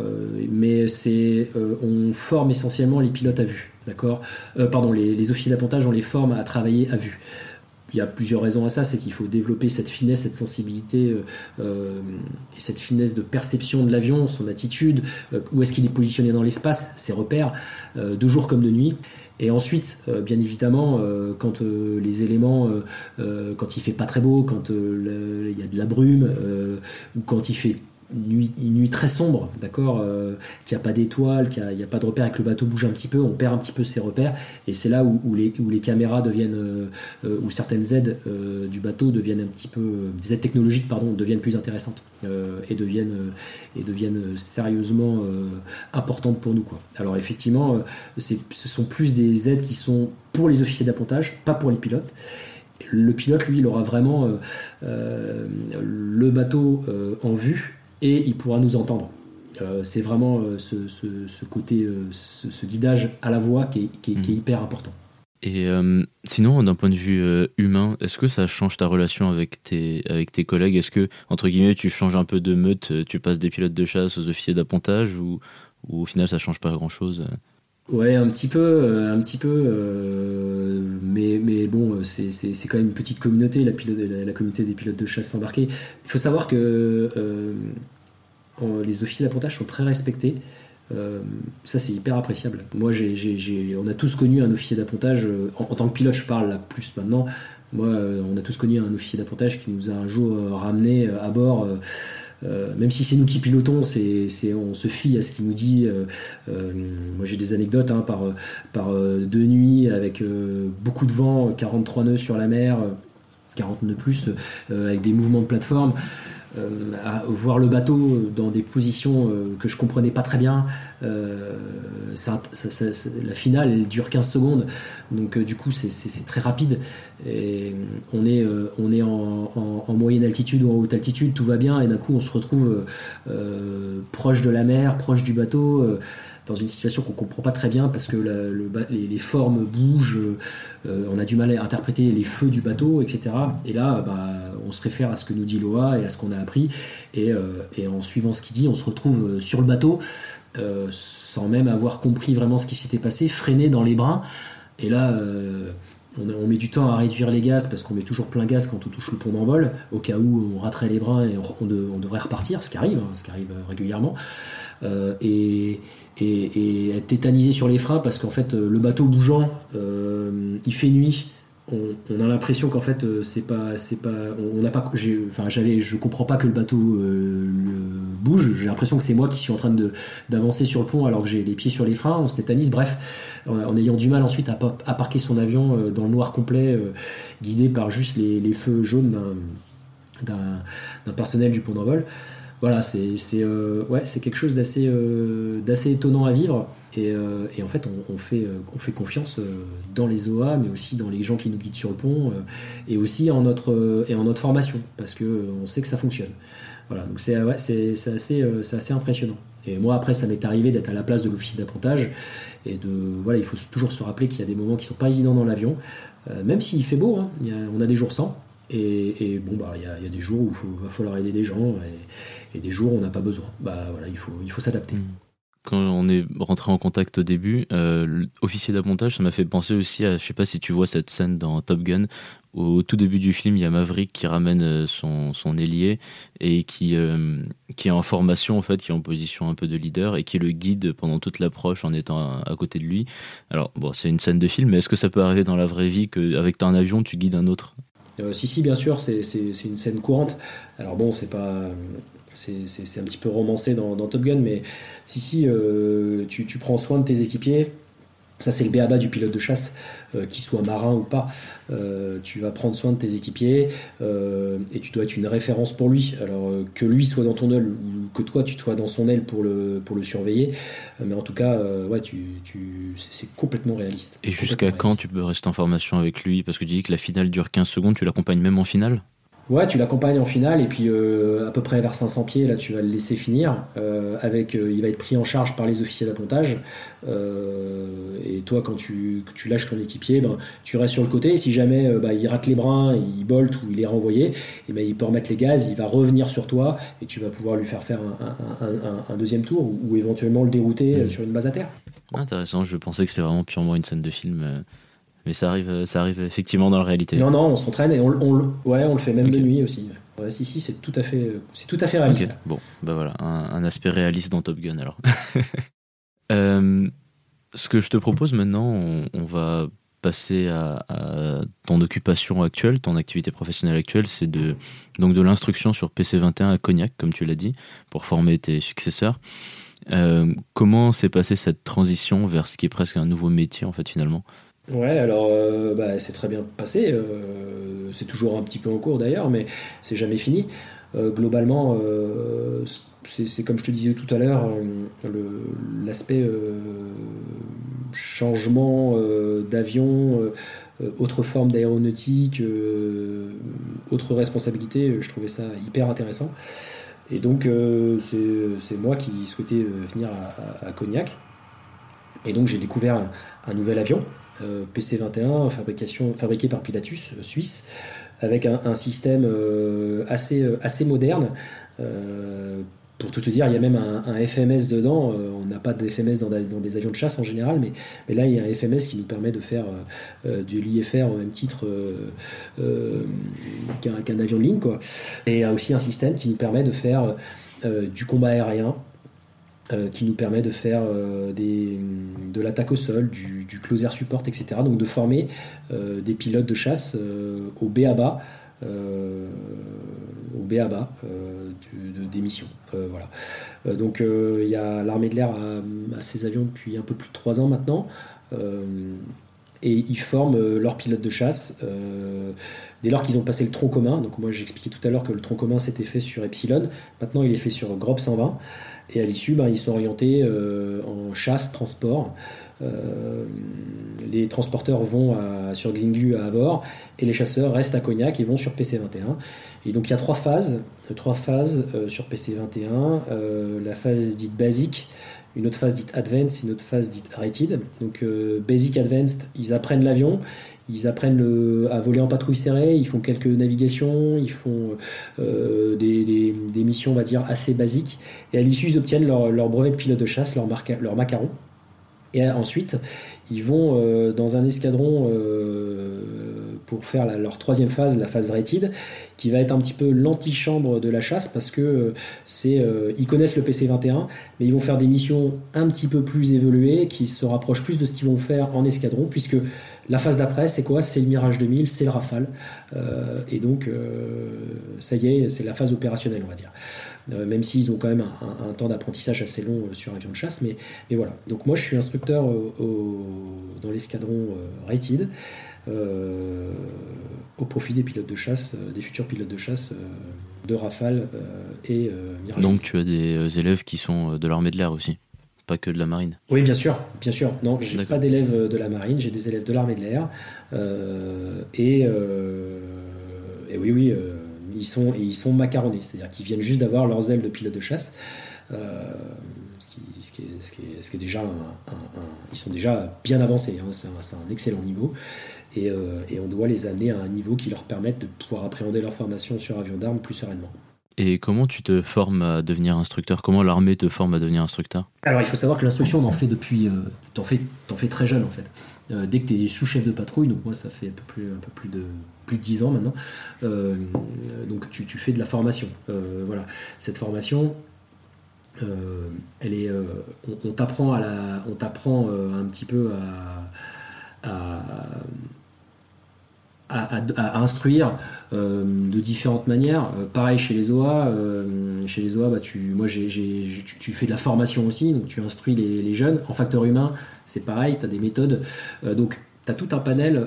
mais c'est on forme essentiellement les pilotes à vue. D'accord? Pardon, les, les officiers d'appontage on les forme à travailler à vue il y a plusieurs raisons à ça, c'est qu'il faut développer cette finesse, cette sensibilité euh, euh, et cette finesse de perception de l'avion, son attitude, euh, où est-ce qu'il est positionné dans l'espace, ses repères, de jour comme de nuit. Et ensuite, bien évidemment, quand les éléments, quand il fait pas très beau, quand il y a de la brume, ou quand il fait une nuit, très sombre, d'accord, euh, qui a pas d'étoiles, qui a, a, pas de repères, et que le bateau bouge un petit peu, on perd un petit peu ses repères, et c'est là où, les, caméras deviennent, euh, euh, où certaines aides du bateau deviennent un petit peu, des aides technologiques, pardon, deviennent plus intéressantes et deviennent, et deviennent sérieusement importantes pour nous, quoi. Alors effectivement, ce sont plus des aides qui sont pour les officiers d'appontage, pas pour les pilotes. Le pilote, lui, il aura vraiment le bateau en vue et il pourra nous entendre. Euh, c'est vraiment euh, ce, côté, euh, ce, guidage à la voix qui est, mhm. hyper important. Et sinon, d'un point de vue humain, est-ce que ça change ta relation avec tes, avec tes collègues? Est-ce que, entre guillemets, tu changes un peu de meute, tu passes des pilotes de chasse aux officiers d'appontage ou, ou au final ça change pas grand-chose? Ouais, un petit peu, un petit peu, mais, mais bon, c'est quand même une petite communauté, la, la, communauté des pilotes de chasse embarqués. Il faut savoir que les officiers d'appontage sont très respectés. Euh, ça, c'est hyper appréciable. Moi, on a tous connu un officier d'appontage, euh, en, tant que pilote, je parle là plus maintenant. Moi, euh, on a tous connu un officier d'appontage qui nous a un jour ramené à bord. même si c'est nous qui pilotons, c'est, on se fie à ce qu'il nous dit. moi j'ai des anecdotes hein, par, par deux nuits avec beaucoup de vent, 43 nœuds sur la mer, 40 nœuds plus, avec des mouvements de plateforme. Euh, à voir le bateau dans des positions euh, que je comprenais pas très bien. Euh, la finale, elle dure 15 secondes, donc du coup c'est très rapide. Et on est, on est en, moyenne altitude ou en haute altitude, tout va bien, et d'un coup on se retrouve proche de la mer, proche du bateau dans une situation qu'on comprend pas très bien parce que le, les, formes bougent, euh, on a du mal à interpréter les feux du bateau, etc. Et là, bah, on se réfère à ce que nous dit Loa et à ce qu'on a appris, et, euh, en suivant ce qu'il dit, on se retrouve euh, sur le bateau sans même avoir compris vraiment ce qui s'était passé, freiné dans les brins. Et là, on, met du temps à réduire les gaz parce qu'on met toujours plein gaz quand on touche le pont d'envol, au cas où on raterait les brins et on, devrait repartir, ce qui arrive, hein, ce qui arrive régulièrement. Et, être tétanisé sur les freins parce qu'en fait euh, le bateau bougeant euh, il fait nuit. On, a l'impression qu'en fait euh, c'est pas c'est pas on n'a pas enfin j'avais je comprends pas que le bateau bouge. J'ai l'impression que c'est moi qui suis en train de d'avancer sur le pont alors que j'ai les pieds sur les freins. On se tétanise. Bref en, ayant du mal ensuite à, parquer son avion dans le noir complet guidé par juste les, les feux jaunes d'un personnel du pont d'envol voilà, c'est euh, ouais, quelque chose d'assez euh, étonnant à vivre. Et, euh, et en fait, on, fait, on fait confiance dans les OA, mais aussi dans les gens qui nous guident sur le pont, et aussi en notre, et formation, parce qu'on sait que ça fonctionne. Voilà, donc c'est assez, impressionnant. Et moi, après, ça m'est arrivé d'être à la place de l'officier d'appontage. Et de, voilà, il faut toujours se rappeler qu'il y a des moments qui sont pas évidents dans l'avion. même s'il fait beau, hein, on a des jours sans. Et, bon, bah, il y, a, y, a des jours où il va falloir aider des gens et, des jours où on n'a pas besoin. Bah voilà, il faut, il faut s'adapter. Hmm. quand on est rentré en contact au début, euh, officier d'appontage, ça m'a fait penser aussi à, je sais pas si tu vois cette scène dans Top Gun, au tout début du film, il y a Maverick qui ramène euh, son, son ailier et qui, euh, qui est en formation, en fait, qui est en position un peu de leader et qui le guide pendant toute l'approche en étant à, à, côté de lui. Alors, bon, c'est une scène de film, mais est-ce que ça peut arriver dans la vraie vie qu'avec un avion, tu guides un autre? Euh, Si, si, bien sûr, c'est une scène courante. Alors bon, c'est pas c'est un petit peu romancé dans, dans, Top Gun, mais si, si, euh, tu, tu, prends soin de tes équipiers, ça c'est le béaba du pilote de chasse, euh, qu'il soit marin ou pas. Euh, tu vas prendre soin de tes équipiers et tu dois être une référence pour lui. Alors que lui soit dans ton aile ou que toi tu sois dans son aile pour le, pour le surveiller, mais en tout cas, ouais, tu, tu c'est complètement réaliste. Et jusqu'à quand tu peux rester en formation avec lui? Parce que tu dis que la finale dure 15 secondes, tu l'accompagnes même en finale? Ouais, tu l'accompagnes en finale et puis euh, à peu près vers 500 pieds, là tu vas le laisser finir. Euh, avec, euh, il va être pris en charge par les officiers d'appontage. et toi, quand tu, tu, lâches ton équipier, ben, tu restes sur le côté. Et si jamais bah, il rate les brins, il bolte ou il est renvoyé, et ben, il peut remettre les gaz, il va revenir sur toi et tu vas pouvoir lui faire faire un, un, un, un deuxième tour ou, ou, éventuellement le dérouter mmh. sur une base à terre. Intéressant, je pensais que c'était vraiment purement une scène de film. Mais ça arrive, ça arrive effectivement dans la réalité. Non, non, on s'entraîne et on, on, ouais, on le fait même okay. de nuit aussi. Ouais, si, si, c'est tout à fait, c'est tout à fait réaliste. Okay. Bon, bah voilà, un, un, aspect réaliste dans Top Gun alors. euh, ce que je te propose maintenant, on, on va passer à, à, ton occupation actuelle, ton activité professionnelle actuelle, c'est de donc de l'instruction sur PC21 à Cognac, comme tu l'as dit, pour former tes successeurs. Euh, comment s'est passée cette transition vers ce qui est presque un nouveau métier en fait finalement? Ouais, alors euh, bah, c'est très bien passé. Euh, c'est toujours un petit peu en cours d'ailleurs, mais c'est jamais fini. Euh, globalement, c'est comme je te disais tout à l'heure, l'aspect changement d'avion, autre forme d'aéronautique, autre responsabilité, je trouvais ça hyper intéressant. Et donc, c'est moi qui souhaitais venir à, Cognac. Et donc, j'ai découvert un, nouvel avion PC21, fabrication, fabriqué par Pilatus, euh, suisse, avec un, système euh, assez, assez moderne. pour tout te dire, il y a même un, FMS dedans. on n'a pas de FMS dans, dans, des avions de chasse en général, mais, là, il y a un FMS qui nous permet de faire de l'IFR au même titre qu'un qu avion de ligne. Quoi. Et il y a aussi un système qui nous permet de faire du combat aérien, euh, qui nous permet de faire euh, de l'attaque au sol, du, closer support, etc. Donc de former euh, des pilotes de chasse au BABA, au BABA de, des missions. voilà. donc il y a l'armée de l'air à, à, ses avions depuis un peu plus de 3 ans maintenant et ils forment leurs pilotes de chasse dès lors qu'ils ont passé le tronc commun. Donc moi j'expliquais tout à l'heure que le tronc commun s'était fait sur Epsilon, maintenant il est fait sur Grob 120. Et à l'issue, ben, ils sont orientés euh, en chasse, transport. Euh, les transporteurs vont sur Xingu à Avor et les chasseurs restent à Cognac et vont sur PC21. Et donc il y a trois phases, trois phases euh, sur PC21. Euh, la phase dite basique, une autre phase dite advanced, une autre phase dite rated. Donc euh, basic advanced, ils apprennent l'avion, ils apprennent à voler en patrouille serrée, ils font quelques navigations, ils font euh, des, missions, on va dire, assez basiques. Et à l'issue, ils obtiennent leur, brevet de pilote de chasse, leur, macaron. Et ensuite, ils vont euh, dans un escadron pour faire leur troisième phase, la phase rated, qui va être un petit peu l'antichambre de la chasse parce que euh, c'est ils connaissent le PC-21, mais ils vont faire des missions un petit peu plus évoluées qui se rapprochent plus de ce qu'ils vont faire en escadron, puisque la phase d'après, c'est quoi? C'est le Mirage 2000, c'est le Rafale. Euh, et donc, euh, ça y est, c'est la phase opérationnelle, on va dire. Euh, même s'ils ont quand même un, temps d'apprentissage assez long sur avion de chasse. Mais, mais, voilà. Donc, moi, je suis instructeur dans l'escadron Rated. Au profit des pilotes de chasse, des futurs pilotes de chasse de Rafale et Mirage. Donc, tu as des élèves qui sont de l'armée de l'air aussi pas que de la marine. Oui, bien sûr, bien sûr. Non, j'ai pas d'élèves de la marine, j'ai des élèves de l'armée de l'air. Euh, et, euh, et, oui, oui, euh, ils, sont, ils sont macaronnés, c'est-à-dire qu'ils viennent juste d'avoir leurs ailes de pilote de chasse. Euh, ce qui, ce, qui est, ce, qui est, déjà un, un, un, ils sont déjà bien avancés, hein, c'est un, excellent niveau. Et, euh, et, on doit les amener à un niveau qui leur permette de pouvoir appréhender leur formation sur avion d'armes plus sereinement. Et comment tu te formes à devenir instructeur? Comment l'armée te forme à devenir instructeur? Alors il faut savoir que l'instruction, on en fait depuis, euh, t'en fais, t'en fais très jeune en fait. Euh, dès que tu es sous-chef de patrouille, donc moi ça fait un peu plus, un peu plus de plus de 10 ans maintenant, euh, donc tu, tu fais de la formation. Euh, voilà, cette formation, euh, elle est, euh, on, t'apprend à on t'apprend euh, un petit peu à, instruire de différentes manières. Pareil chez les OA, chez les OA, bah, tu, moi j'ai- tu, fais de la formation aussi, donc tu instruis les, jeunes. En facteur humain, c'est pareil, tu as des méthodes. Donc tu as tout un panel,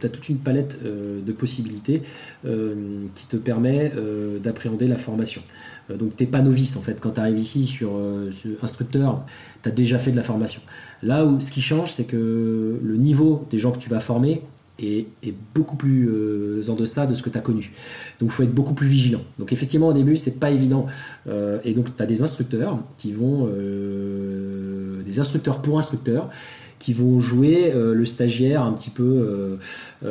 tu as toute une palette de possibilités qui te permet d'appréhender la formation. Euh, donc t'es pas novice en fait. Quand tu arrives ici sur euh, instructeur, tu as déjà fait de la formation. Là où ce qui change, c'est que le niveau des gens que tu vas former est, beaucoup plus euh, en deçà de ce que tu as connu. Donc il faut être beaucoup plus vigilant. Donc effectivement au début c'est pas évident. Et donc tu as des instructeurs qui vont... des instructeurs pour instructeurs qui vont jouer le stagiaire un petit peu... un,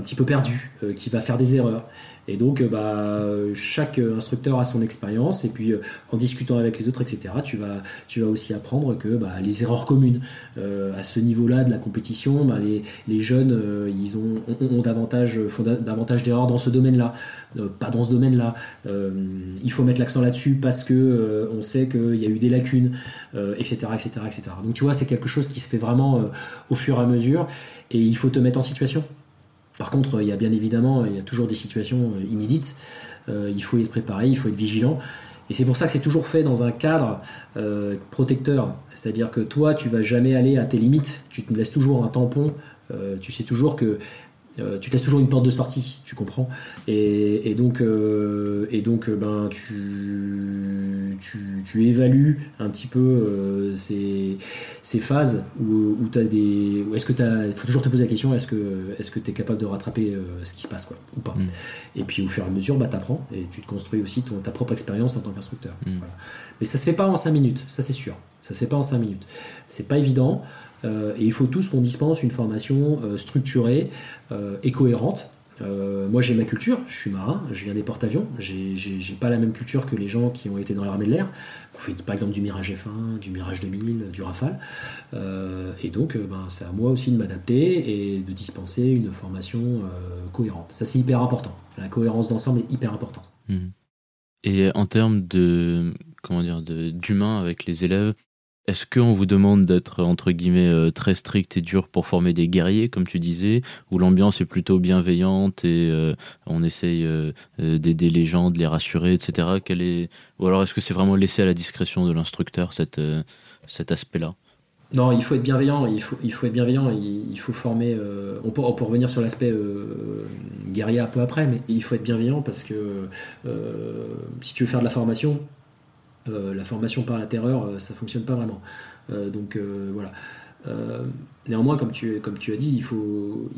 petit peu perdu, qui va faire des erreurs. Et donc, euh, bah, chaque instructeur a son expérience, et puis euh, en discutant avec les autres, etc., tu vas, tu vas aussi apprendre que bah, les erreurs communes euh, à ce niveau-là de la compétition, bah, les, jeunes, euh, ils ont, davantage, font da- davantage d'erreurs dans ce domaine-là, euh, pas dans ce domaine-là. Euh, il faut mettre l'accent là-dessus parce que euh, on sait qu'il y a eu des lacunes, euh, etc., etc., etc. Donc, tu vois, c'est quelque chose qui se fait vraiment euh, au fur et à mesure, et il faut te mettre en situation. Par contre, il y a bien évidemment, il y a toujours des situations euh, inédites. Euh, il faut être préparé, il faut être vigilant. Et c'est pour ça que c'est toujours fait dans un cadre euh, protecteur. C'est-à-dire que toi, tu vas jamais aller à tes limites. Tu te laisses toujours un tampon. Tu sais toujours que euh, tu te laisses toujours une porte de sortie. Tu comprends et, et donc, euh, et donc, euh, ben, tu, tu, tu évalues un petit peu euh, ces, ces phases où, où tu as des. Est-ce que tu Il faut toujours te poser la question est-ce que est-ce que tu es capable de rattraper euh, ce qui se passe, quoi, ou pas Mm. Et puis au fur et à mesure, bah, tu apprends et tu te construis aussi ton, ta propre expérience en tant qu'instructeur. Mm. Voilà. Mais ça se fait pas en 5 minutes, ça c'est sûr. Ça se fait pas en 5 minutes. C'est pas évident. Euh, et il faut tous qu'on dispense une formation euh, structurée euh, et cohérente. Moi j'ai ma culture, je suis marin, je viens des porte-avions, j'ai pas la même culture que les gens qui ont été dans l'armée de l'air. On fait par exemple du Mirage F1, du Mirage 2000, du Rafale. Et donc ben, c'est à moi aussi de m'adapter et de dispenser une formation cohérente. Ça c'est hyper important. La cohérence d'ensemble est hyper importante. Mhm. Et en termes de comment dire d'humain avec les élèves, est-ce qu'on vous demande d'être entre guillemets euh, très strict et dur pour former des guerriers, comme tu disais, ou l'ambiance est plutôt bienveillante et euh, on essaye euh, d'aider les gens, de les rassurer, etc. Quel est ou alors est-ce que c'est vraiment laissé à la discrétion de l'instructeur cet aspect-là? Non, il faut être bienveillant, il faut, être bienveillant, il, faut former. on, peut, revenir sur l'aspect guerrier un peu après, mais il faut être bienveillant parce que si tu veux faire de la formation, la formation par la terreur, euh, ça fonctionne pas vraiment. Euh, donc euh, voilà. Euh, néanmoins, comme tu, as dit, il faut,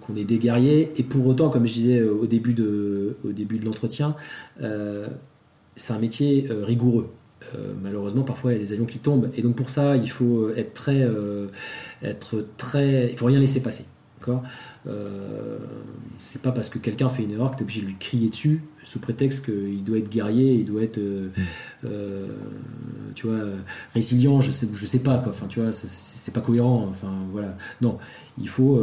qu'on ait des guerriers. Et pour autant, comme je disais au début de, l'entretien, euh, c'est un métier euh, rigoureux. Euh, malheureusement, parfois, il y a des avions qui tombent. Et donc, pour ça, il faut être très. euh, être très il faut rien laisser passer. D'accord? Euh, C'est pas parce que quelqu'un fait une erreur que tu es obligé de lui crier dessus sous prétexte qu'il doit être guerrier, il doit être. euh, euh, tu vois, résilient, je sais, sais pas quoi. Enfin, tu vois, c'est- pas cohérent. Enfin, voilà. Non, il faut.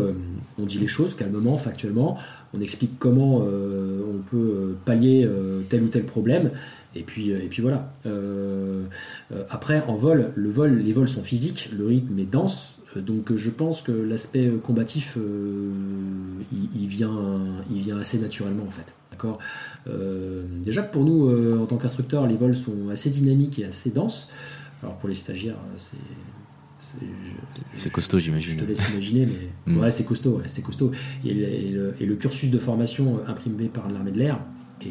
on dit les choses calmement, factuellement. On explique comment on peut pallier tel ou tel problème. Et puis, euh, et puis voilà. Euh, euh, après, en vol, le vol, les vols sont physiques, le rythme est dense. Donc, je pense que l'aspect combatif, euh, il, il vient, il vient assez naturellement en fait. D'accord? Euh, déjà que pour nous, euh, en tant qu'instructeur, les vols sont assez dynamiques et assez denses. Alors pour les stagiaires, c'est c'est- je- costaud, je j'imagine. te laisse imaginer, mais Mm. ouais, c'est costaud, ouais, c'est costaud. Et le, et le- et le cursus de formation imprimé par l'armée de l'air est,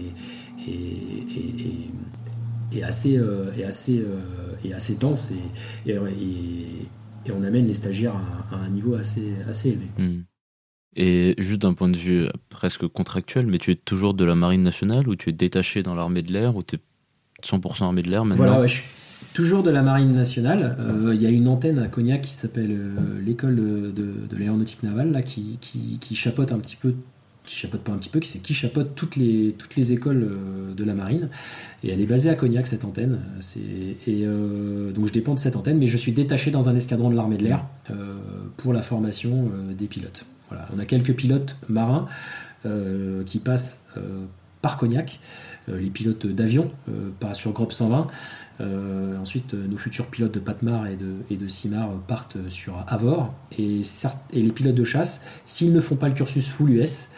est- est- est- est assez, euh, est assez, euh, assez dense et, et, on amène les stagiaires à, à un niveau assez, assez élevé. Hmm. Et juste d'un point de vue presque contractuel, mais tu es toujours de la marine nationale ou tu es détaché dans l'armée de l'air ou tu es 100% armée de l'air maintenant? Voilà, ouais, je suis toujours de la marine nationale. Euh, Il y a une antenne à Cognac qui s'appelle euh, l'école de, de- de l'aéronautique navale là, qui, qui, qui chapeaute un petit peu qui chapeaute pas un petit peu, qui, qui chapeaute toutes les, toutes les écoles euh, de la marine. Et elle est basée à Cognac, cette antenne. Euh, donc je dépends de cette antenne, mais je suis détaché dans un escadron de l'armée de l'air euh, pour la formation des pilotes. Voilà. On a quelques pilotes marins qui passent par Cognac, les pilotes d'avion par- sur Grob 120. Euh, ensuite, nos futurs pilotes de Patmar et de, et de Simar partent sur Avor. Et, et les pilotes de chasse, s'ils ne font pas le cursus full US,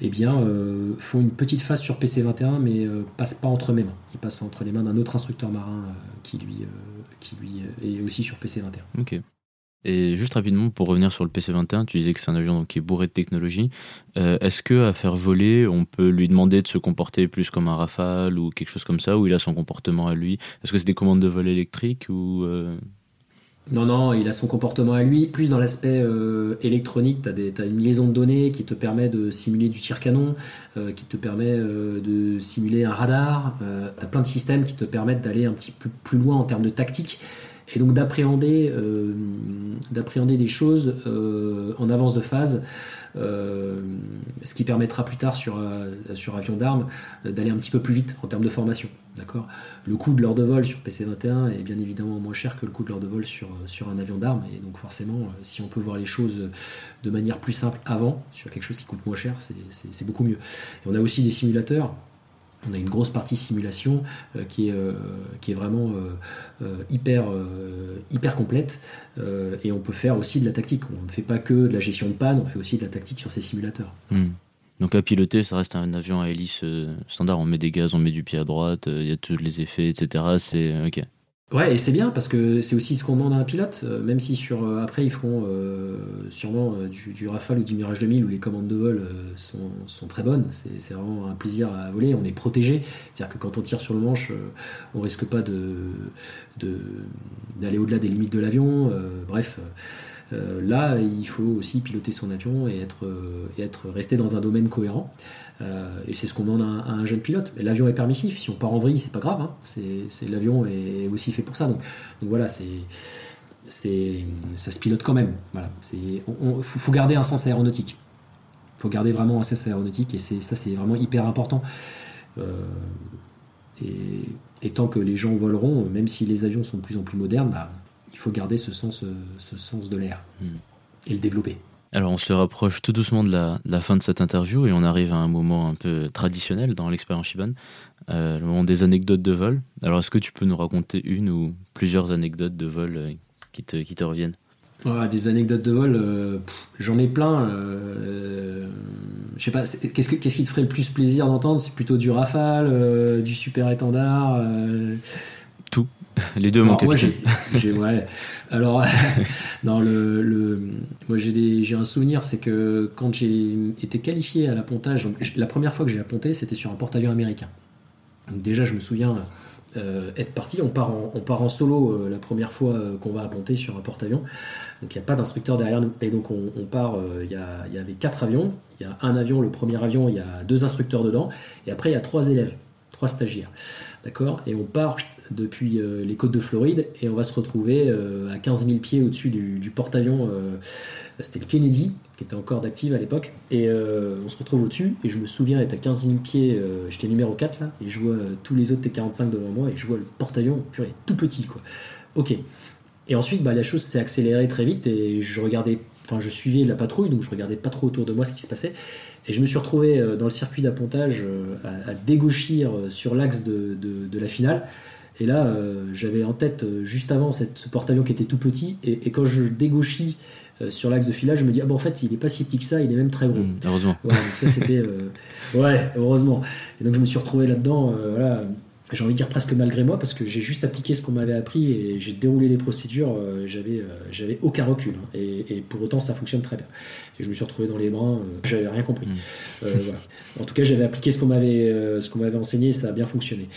eh bien, euh, font une petite phase sur PC21, mais euh, passent pas entre mes mains. Ils passent entre les mains d'un autre instructeur marin euh, qui lui, euh, qui lui euh, est aussi sur PC21. Ok. Et juste rapidement, pour revenir sur le PC-21, tu disais que c'est un avion qui est bourré de technologie. Euh, Est-ce que à faire voler, on peut lui demander de se comporter plus comme un Rafale ou quelque chose comme ça, où il a son comportement à lui? Est-ce que c'est des commandes de vol électriques ou euh, Non, non, il a son comportement à lui. Plus dans l'aspect euh, électronique, tu as, une liaison de données qui te permet de simuler du tir-canon, euh, qui te permet euh, de simuler un radar. tu as plein de systèmes qui te permettent d'aller un petit peu plus loin en termes de tactique. Et donc d'appréhender, des choses en avance de phase, ce qui permettra plus tard sur, euh, sur avion d'armes euh, d'aller un petit peu plus vite en termes de formation. D'accord? Le coût de l'heure de vol sur PC21 est bien évidemment moins cher que le coût de l'heure de vol sur, sur un avion d'armes. Et donc forcément, euh, si on peut voir les choses de manière plus simple avant, sur quelque chose qui coûte moins cher, c'est beaucoup mieux. Et on a aussi des simulateurs. On a une grosse partie simulation euh, qui, est, euh, qui est vraiment euh, hyper, hyper complète. Et on peut faire aussi de la tactique. On ne fait pas que de la gestion de panne, on fait aussi de la tactique sur ces simulateurs. hmm. Donc à piloter, ça reste un avion à hélice standard. On met des gaz, on met du pied à droite, il y a tous les effets, etc. C'est ok. Ouais, et c'est bien parce que c'est aussi ce qu'on demande à un pilote, euh, même si sur euh, après ils feront euh, sûrement euh, du, du Rafale ou du Mirage 2000 où les commandes de vol sont, sont très bonnes. C'est vraiment un plaisir à voler. On est protégé, c'est-à-dire que quand on tire sur le manche, on risque pas de d'aller au-delà des limites de l'avion. bref. là, il faut aussi piloter son avion et être, et être resté dans un domaine cohérent. Euh, et c'est ce qu'on demande à un, jeune pilote. L'avion est permissif. Si on part en vrille, c'est pas grave. hein. C'est, l'avion est aussi fait pour ça. Donc, donc voilà, c'est, c'est, ça se pilote quand même. Voilà. On- faut, faut garder un sens aéronautique. faut garder vraiment un sens aéronautique. Et c'est, ça, c'est vraiment hyper important. Euh, et, et tant que les gens voleront, même si les avions sont de plus en plus modernes, bah, il faut garder ce sens, euh, ce sens de l'air Hmm. et le développer. Alors on se rapproche tout doucement de la, fin de cette interview et on arrive à un moment un peu traditionnel dans l'expérience Shiban, euh, le moment des anecdotes de vol. Alors est-ce que tu peux nous raconter une ou plusieurs anecdotes de vol euh, qui te, reviennent? Ah, des anecdotes de vol, euh, j'en ai plein. je sais pas, qu'est-ce, que- qu'est-ce qui te ferait le plus plaisir d'entendre? C'est plutôt du Rafale, du Super Étendard Les deux, mon alors, moi, j'ai, ouais. Alors, non, le, le- moi j'ai, des, j'ai un souvenir, c'est que quand j'ai été qualifié à l'appontage, la première fois que j'ai apponté, c'était sur un porte-avions américain. Donc déjà, je me souviens euh, être parti. On part en, on part en solo euh, la première fois euh, qu'on va apponter sur un porte-avions. Donc il n'y a pas d'instructeur derrière nous. Et donc on, on part, il y, a- il y avait quatre avions. Il y a un avion, le premier avion, il y a deux instructeurs dedans. Et après, il y a trois élèves, trois stagiaires. D'accord? Et on part depuis euh, les côtes de Floride et on va se retrouver euh, à 15 000 pieds au-dessus du, du porte-avions. euh, c'était le Kennedy, qui était encore d'active à l'époque. Et on se retrouve au-dessus. Et je me souviens être à 15 000 pieds, j'étais numéro 4 là. Et je vois tous les autres T-45 devant moi. Et je vois le porte-avions, purée, tout petit quoi. Ok. Et ensuite, bah, la chose s'est accélérée très vite. Et je regardais, enfin, je suivais la patrouille. Donc je regardais pas trop autour de moi ce qui se passait. Et je me suis retrouvé euh, dans le circuit d'appontage euh, à, à dégauchir euh, sur l'axe de, de- de la finale. Et là, euh, j'avais en tête juste avant cette- ce porte-avions qui était tout petit. Et, et quand je dégauchis euh, sur l'axe de filage, je me dis, ah bon, en fait, il est pas si petit que ça, il est même très gros. Hmm, heureusement. Ouais, donc ça c'était. euh, Ouais, heureusement. Et donc je me suis retrouvé là-dedans, voilà, j'ai envie de dire presque malgré moi, parce que j'ai juste appliqué ce qu'on m'avait appris et j'ai déroulé les procédures, euh, j'avais, euh, j'avais aucun recul. hein. et, et pour autant, ça fonctionne très bien. Et je me suis retrouvé dans les brins, euh, j'avais rien compris. Mm. Euh, voilà. En tout cas, j'avais appliqué ce qu'on m'avait, ce qu'on m'avait enseigné et ça a bien fonctionné.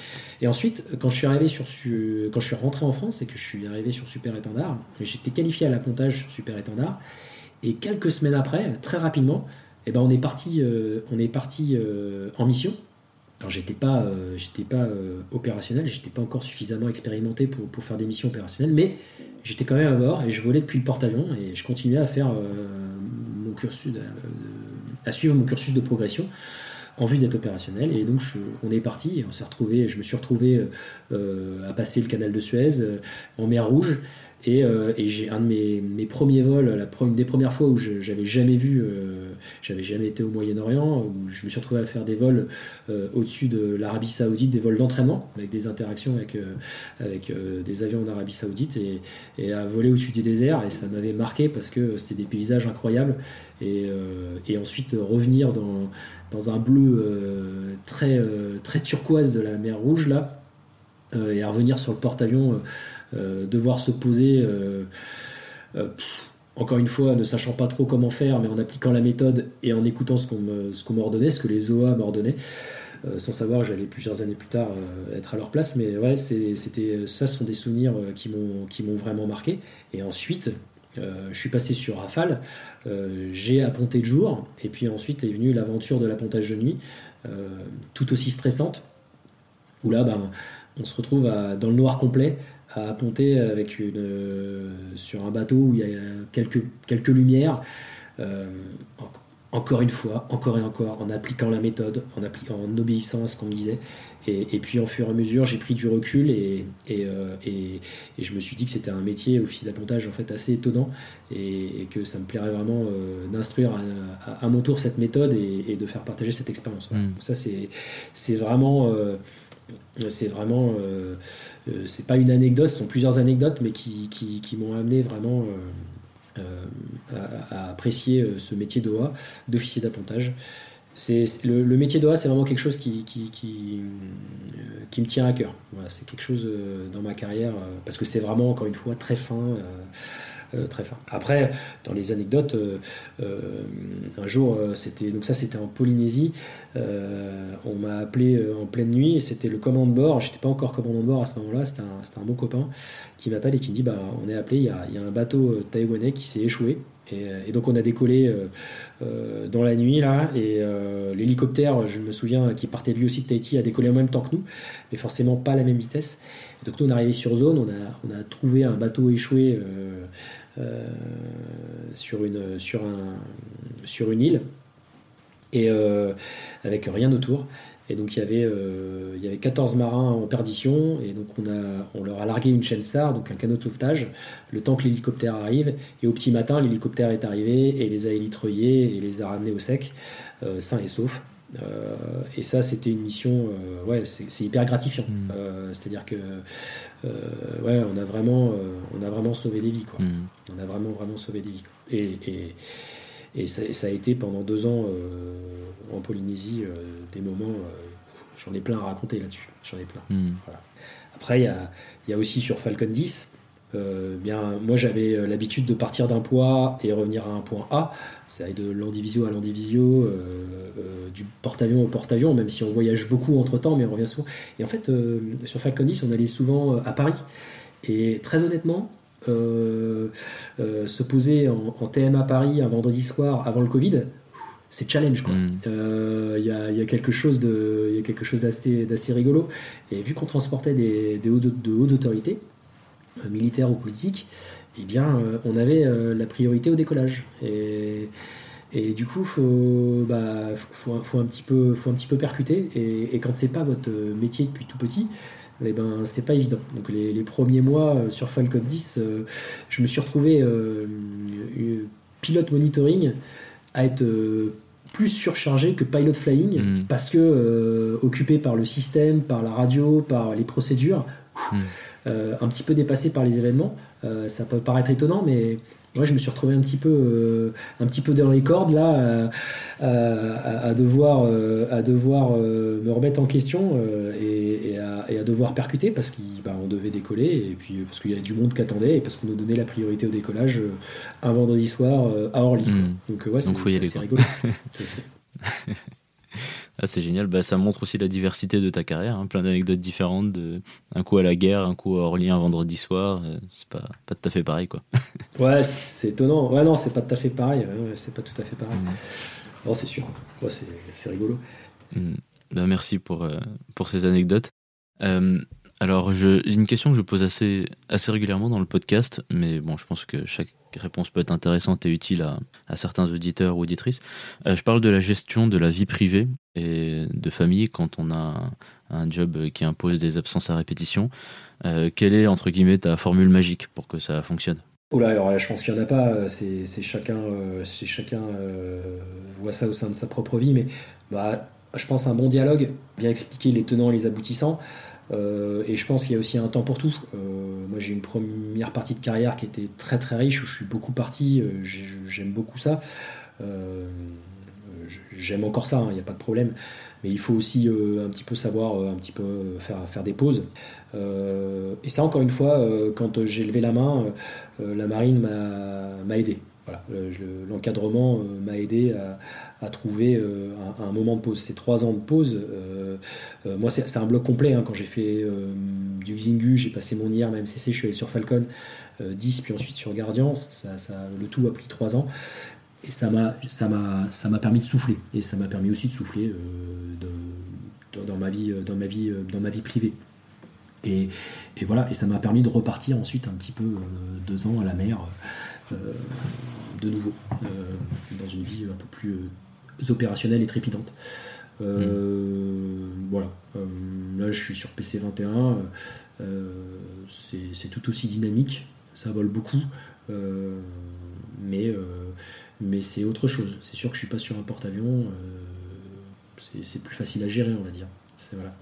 Et ensuite, quand je suis arrivé sur, su- quand je suis rentré en France et que je suis arrivé sur Super Étendard, j'étais qualifié à l'appontage sur Super Étendard. Et quelques semaines après, très rapidement, eh ben on est parti, on est parti en mission. Alors j'étais pas, euh, j'étais pas euh, opérationnel, j'étais pas encore suffisamment expérimenté pour, pour faire des missions opérationnelles, mais j'étais quand même à bord et je volais depuis le porte-avions et je continuais à faire euh, mon cursus, à suivre mon cursus de progression en vue d'être opérationnel. Et donc, on est parti, on s'est retrouvé, je me suis retrouvé euh, à passer le canal de Suez en mer Rouge. Et, euh, et j'ai un de mes, mes, premiers vols, une des premières fois où j'avais jamais vu, j'avais jamais été au Moyen-Orient, où je me suis retrouvé à faire des vols au-dessus de l'Arabie Saoudite, des vols d'entraînement, avec des interactions avec, avec des avions en Arabie Saoudite, et, à voler au-dessus du désert. Et ça m'avait marqué parce que c'était des paysages incroyables. Et, ensuite revenir dans, dans un bleu euh, très, euh, très turquoise de la mer Rouge, là, euh, et à revenir sur le porte-avions, devoir se poser, encore une fois, ne sachant pas trop comment faire, mais en appliquant la méthode et en écoutant ce qu'on m'ordonnait, ce que les OA m'ordonnaient. sans savoir que j'allais plusieurs années plus tard être à leur place. Mais ouais, c'était ça, ce sont des souvenirs qui m'ont vraiment marqué. Et ensuite, euh, je suis passé sur Rafale, euh, j'ai apponté de jour, et puis ensuite est venue l'aventure de l'appontage de nuit, euh, tout aussi stressante, où là, ben, on se retrouve dans le noir complet, à apponter avec une, sur un bateau où il y a quelques, quelques lumières. encore une fois, encore et encore, en appliquant la méthode, en, en obéissant à ce qu'on me disait. Et, puis, en fur et à mesure, j'ai pris du recul et, euh, et, et, je me suis dit que c'était un métier, officier d'appontage, en fait, assez étonnant et, que ça me plairait vraiment euh, d'instruire à, mon tour cette méthode et, de faire partager cette expérience. Mm. Ça, c'est vraiment. Euh, c'est vraiment. C'est pas une anecdote, ce sont plusieurs anecdotes, mais qui, qui, qui m'ont amené vraiment. à, à, apprécier ce métier d'OA, d'officier d'appontage c'est le, métier d'OA, c'est vraiment quelque chose qui, qui, qui, euh, me tient à cœur. c'est quelque chose euh, dans ma carrière, euh, parce que c'est vraiment, encore une fois, très fin. Très fin. Après, dans les anecdotes, un jour, c'était donc ça, c'était en Polynésie. on m'a appelé en pleine nuit c'était le commandant de bord. J'étais pas encore commandant de bord à ce moment-là. C'était un, un, bon copain qui m'appelle et qui me dit bah, on est appelé. Il y a, y a un bateau taïwanais qui s'est échoué euh, et, donc on a décollé euh, euh, dans la nuit là, et l'hélicoptère, je me souviens, qui partait lui aussi de Tahiti, a décollé en même temps que nous, mais forcément pas à la même vitesse. donc nous on est arrivé sur zone, on a, on a trouvé un bateau échoué sur, une, sur, un, sur une île, et avec rien autour. Et donc il y avait, euh, il y avait 14 marins en perdition, et donc on, a, on leur a largué une chaîne SAR, donc un canot de sauvetage, le temps que l'hélicoptère arrive. Et au petit matin, l'hélicoptère est arrivé et les a élitreillés et les a ramenés au sec, euh, sains et saufs. Euh, et ça, c'était une mission, ouais, c'est hyper gratifiant. Mm. C'est-à-dire que, ouais, on a vraiment, on a vraiment sauvé des vies, quoi. Mm. On a vraiment, vraiment sauvé des vies. Et, et, et ça, a été pendant deux ans en Polynésie des moments J'en ai plein à raconter là-dessus. J'en ai plein. Hmm. Après, il y a, y a, aussi sur Falcon 10. Euh, bien, moi j'avais euh, l'habitude de partir d'un point et revenir à un point A, c'est de l'endivisio à l'endivisio, euh, du porte-avions au porte-avions, même si on voyage beaucoup entre temps, mais on revient souvent. Et en fait, sur Falcon 10, on allait souvent à Paris. Et très honnêtement, se poser en, en TM à Paris un vendredi soir avant le Covid, c'est challenge quoi. Mm. Euh, il y, a, quelque chose de, y a quelque chose d'assez, d'assez rigolo. Et vu qu'on transportait des, des hautes, de hautes autorités, euh, militaires ou politiques, eh bien, euh, on avait la priorité au décollage. Et, et du coup, faut, bah, faut, un petit peu, faut un petit peu percuter. Et, quand c'est pas votre métier depuis tout petit, eh ben, c'est pas évident. Donc les, les, premiers mois sur Falcon 10, je me suis retrouvé pilote monitoring à être plus surchargé que Pilot Flying mm. parce que euh, occupé par le système, par la radio, par les procédures, mm. euh, un petit peu dépassé par les événements. Euh, ça peut paraître étonnant, mais moi je me suis retrouvé un petit peu, un petit peu dans les cordes là, à, devoir, à devoir me remettre en question et, à, devoir percuter parce qu'on bah, devait décoller et puis parce qu'il y avait du monde qui attendait et parce qu'on nous donnait la priorité au décollage un vendredi soir à Orly. Mm. Donc ouais, c'est rigolo. Ah, c'est génial, bah, ça montre aussi la diversité de ta carrière, hein. plein d'anecdotes différentes, de... un coup à la guerre, un coup à Orly un vendredi soir, euh, c'est pas, pas tout à fait pareil quoi. ouais, c'est étonnant, ouais non, c'est pas tout à fait pareil, c'est pas tout à fait pareil. Bon, c'est sûr, c'est rigolo. Mm. Bah, merci pour, euh, pour ces anecdotes. Euh, alors, je, une question que je pose assez, assez régulièrement dans le podcast, mais bon, je pense que chaque réponse peut être intéressante et utile à, certains auditeurs ou auditrices. Euh, je parle de la gestion de la vie privée et de famille quand on a un job qui impose des absences à répétition. Euh, quelle est, entre guillemets, ta formule magique pour que ça fonctionne? Oula, alors je pense qu'il n'y en a pas, c'est c'est chacun, euh, c'est chacun euh, voit ça au sein de sa propre vie, mais bah, je pense un bon dialogue, bien expliquer les tenants et les aboutissants, euh, et je pense qu'il y a aussi un temps pour tout. Euh, moi j'ai une première partie de carrière qui était très très riche, où je suis beaucoup parti, euh, j'ai- j'aime beaucoup ça. J'aime encore ça, hein, il n'y a pas de problème. Mais il faut aussi un petit peu savoir, un petit peu faire, faire des pauses. Et ça, encore une fois, quand j'ai levé la main, la marine m'a m'a aidé. Voilà, l'encadrement euh, m'a aidé à, trouver euh, un, moment de pause. Ces trois ans de pause, euh, moi c'est un bloc complet. hein. Quand j'ai fait du Xingu, j'ai passé mon IR, ma MCC, je suis allé sur Falcon euh, 10, puis ensuite sur Guardian. Le tout a pris trois ans. Et ça m'a permis de souffler. Et ça m'a permis aussi de souffler dans, ma vie dans ma vie dans ma vie privée. Et, voilà, et ça m'a permis de repartir ensuite un petit peu deux ans à la mer, de nouveau, euh, dans une vie un peu plus euh, opérationnelle et trépidante. Euh, Voilà, Euh, là je suis sur PC 21, euh, c'est tout aussi dynamique, ça vole beaucoup, euh, mais, euh, mais c'est autre chose. C'est sûr que je suis pas sur un porte-avions, euh, c'est- plus facile à gérer, on va dire. Voilà.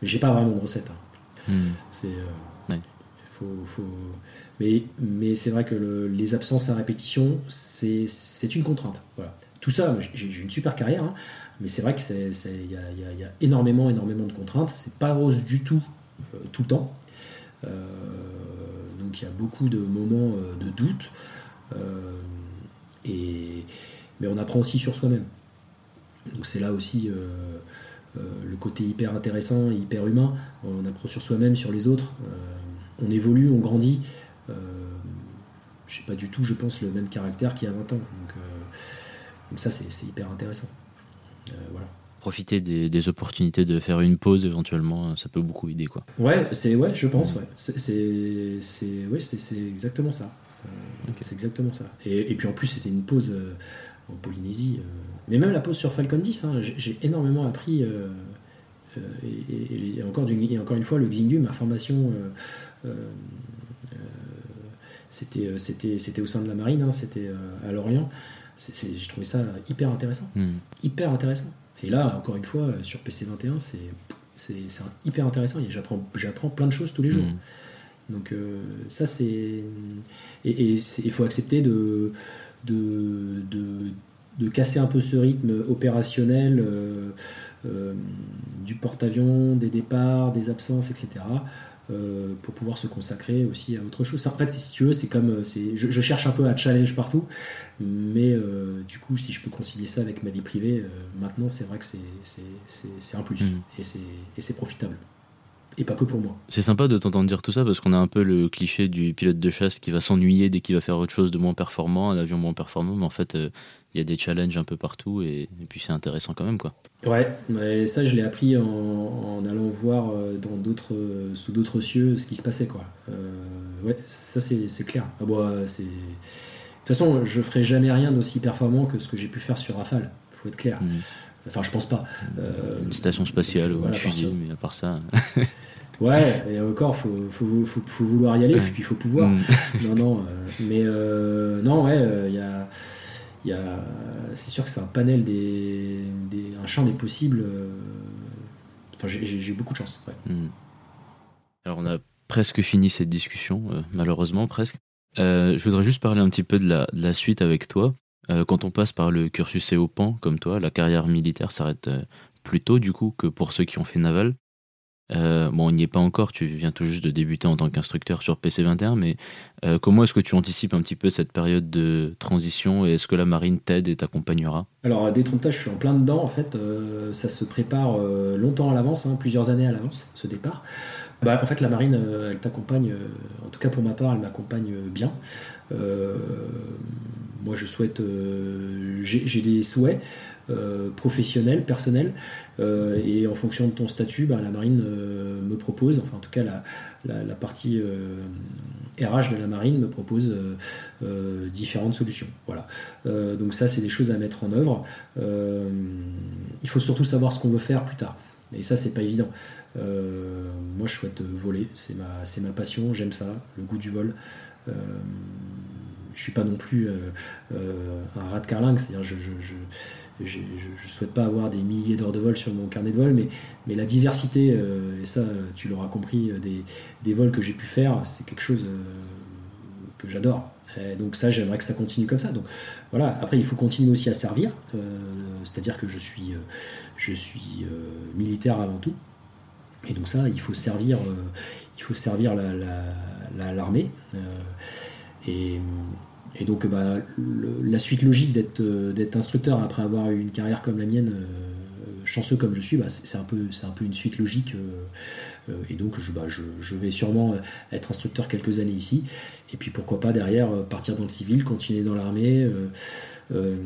Mais j'ai pas vraiment de recette. hein. Euh, Ouais. Mais, c'est vrai que le- les absences à répétition, c'est une contrainte. Tout ça, j'ai une super carrière, hein, mais c'est vrai que c'est- c'est- il y a, énormément, énormément de contraintes. C'est pas rose du tout, euh, tout le temps. Euh, donc il y a beaucoup de moments euh, de doute. Mais on apprend aussi sur soi-même. Donc c'est là aussi le côté hyper intéressant, hyper humain. On apprend sur soi-même, sur les autres. On évolue, on grandit. Euh, j'ai pas du tout, je pense, le même caractère qu'il y a 20 ans. Donc, euh, donc ça, c'est hyper intéressant. Euh, voilà. Profiter des, des opportunités de faire une pause éventuellement, ça peut beaucoup aider quoi. Ouais, c'est ouais, je pense. Ouais, c'est c'est c'est- ouais, c'est c'est exactement ça. Euh. C'est exactement ça. Et, et puis en plus, c'était une pause euh, en Polynésie. euh, mais même la pause sur Falcon 10, hein, j'ai énormément appris. euh, euh, et, et- et encore, du- et encore une fois, le Xingu, ma formation, euh, euh, euh, c'était euh, c'était c'était au sein de la marine, hein, c'était euh, à Lorient. J'ai trouvé ça hyper intéressant Hmm. hyper intéressant. Et là, encore une fois, sur PC21, c'est hyper intéressant. J'apprends j'apprends plein de choses tous les jours. Hmm. Donc euh, ça, c'est... Et, il faut accepter de, de, de, de casser un peu ce rythme opérationnel euh, euh, du porte-avions, des départs, des absences, etc. euh, pour pouvoir se consacrer aussi à autre chose. En fait, si tu veux, c'est comme... euh, c'est- Je, je cherche un peu à challenge partout, mais euh, du coup, si je peux concilier ça avec ma vie privée, euh, maintenant, c'est vrai que c'est- c'est c'est- c'est un plus. Mhm. Et c'est et c'est profitable. Et pas que pour moi. C'est sympa de t'entendre dire tout ça parce qu'on a un peu le cliché du pilote de chasse qui va s'ennuyer dès qu'il va faire autre chose de moins performant, un avion moins performant, mais en fait il y a des challenges un peu partout et, et puis c'est intéressant quand même quoi. Ouais, mais ça je l'ai appris en, en allant voir euh, dans d'autres, euh, sous d'autres cieux ce qui se passait quoi. Euh, ouais, ça c'est clair. Ah bah, c'est. De toute façon, je ferai jamais rien d'aussi performant que ce que j'ai pu faire sur Rafale. Faut être clair. Hmm. Enfin, je pense pas. Euh, Une station spatiale ou voilà, un fusil, mais à part ça. Ouais, et encore, faut, faut, faut, faut vouloir y aller, puis il faut pouvoir. Hmm. non, non, euh, mais euh, non, ouais, il y a, c'est sûr que c'est un panel des, un champ des possibles. euh, Enfin, j'ai- j'ai beaucoup de chance. Hmm. Alors on a presque fini cette discussion, euh, malheureusement presque. Euh, je voudrais juste parler un petit peu de la, suite avec toi. Quand on passe par le cursus EOPAN comme toi, la carrière militaire s'arrête plus tôt du coup que pour ceux qui ont fait naval. Euh, bon, on n'y est pas encore, tu viens tout juste de débuter en tant qu'instructeur sur PC21, mais euh, comment est-ce que tu anticipes un petit peu cette période de transition et est-ce que la marine t'aide et t'accompagnera? Alors, à détrompage, je suis en plein dedans. En fait, euh, ça se prépare longtemps à l'avance, hein, plusieurs années à l'avance, ce départ. Bah, en fait, la marine, elle t'accompagne, en tout cas pour ma part, elle m'accompagne bien. Moi, je souhaite, j'ai des souhaits. Professionnel, personnel. et en fonction de ton statut, bah, la marine me propose, enfin en tout cas la, partie RH de la marine me propose différentes solutions. Voilà. donc ça, c'est des choses à mettre en œuvre. il faut surtout savoir ce qu'on veut faire plus tard. Et ça, c'est pas évident. Euh, moi, je souhaite voler, c'est ma, passion, j'aime ça, le goût du vol. Euh, je suis pas non plus euh, un rat de carlingue, c'est-à-dire je, je, souhaite pas avoir des milliers d'heures de vol sur mon carnet de vol, mais, mais la diversité, et ça, tu l'auras compris, des, des, vols que j'ai pu faire, c'est quelque chose que j'adore. donc ça, j'aimerais que ça continue comme ça. Donc voilà. Après, il faut continuer aussi à servir, c'est-à-dire que je suis, je suis militaire avant tout. Et donc ça, il faut servir, euh, il faut servir l'armée. La, euh, et, donc bah, la suite logique d'être euh, instructeur après avoir eu une carrière comme la mienne, chanceux comme je suis, bah, c'est un, peu, un peu une suite logique. et donc je, bah, je, vais sûrement être instructeur quelques années ici. Et puis pourquoi pas derrière partir dans le civil, continuer dans l'armée. Euh,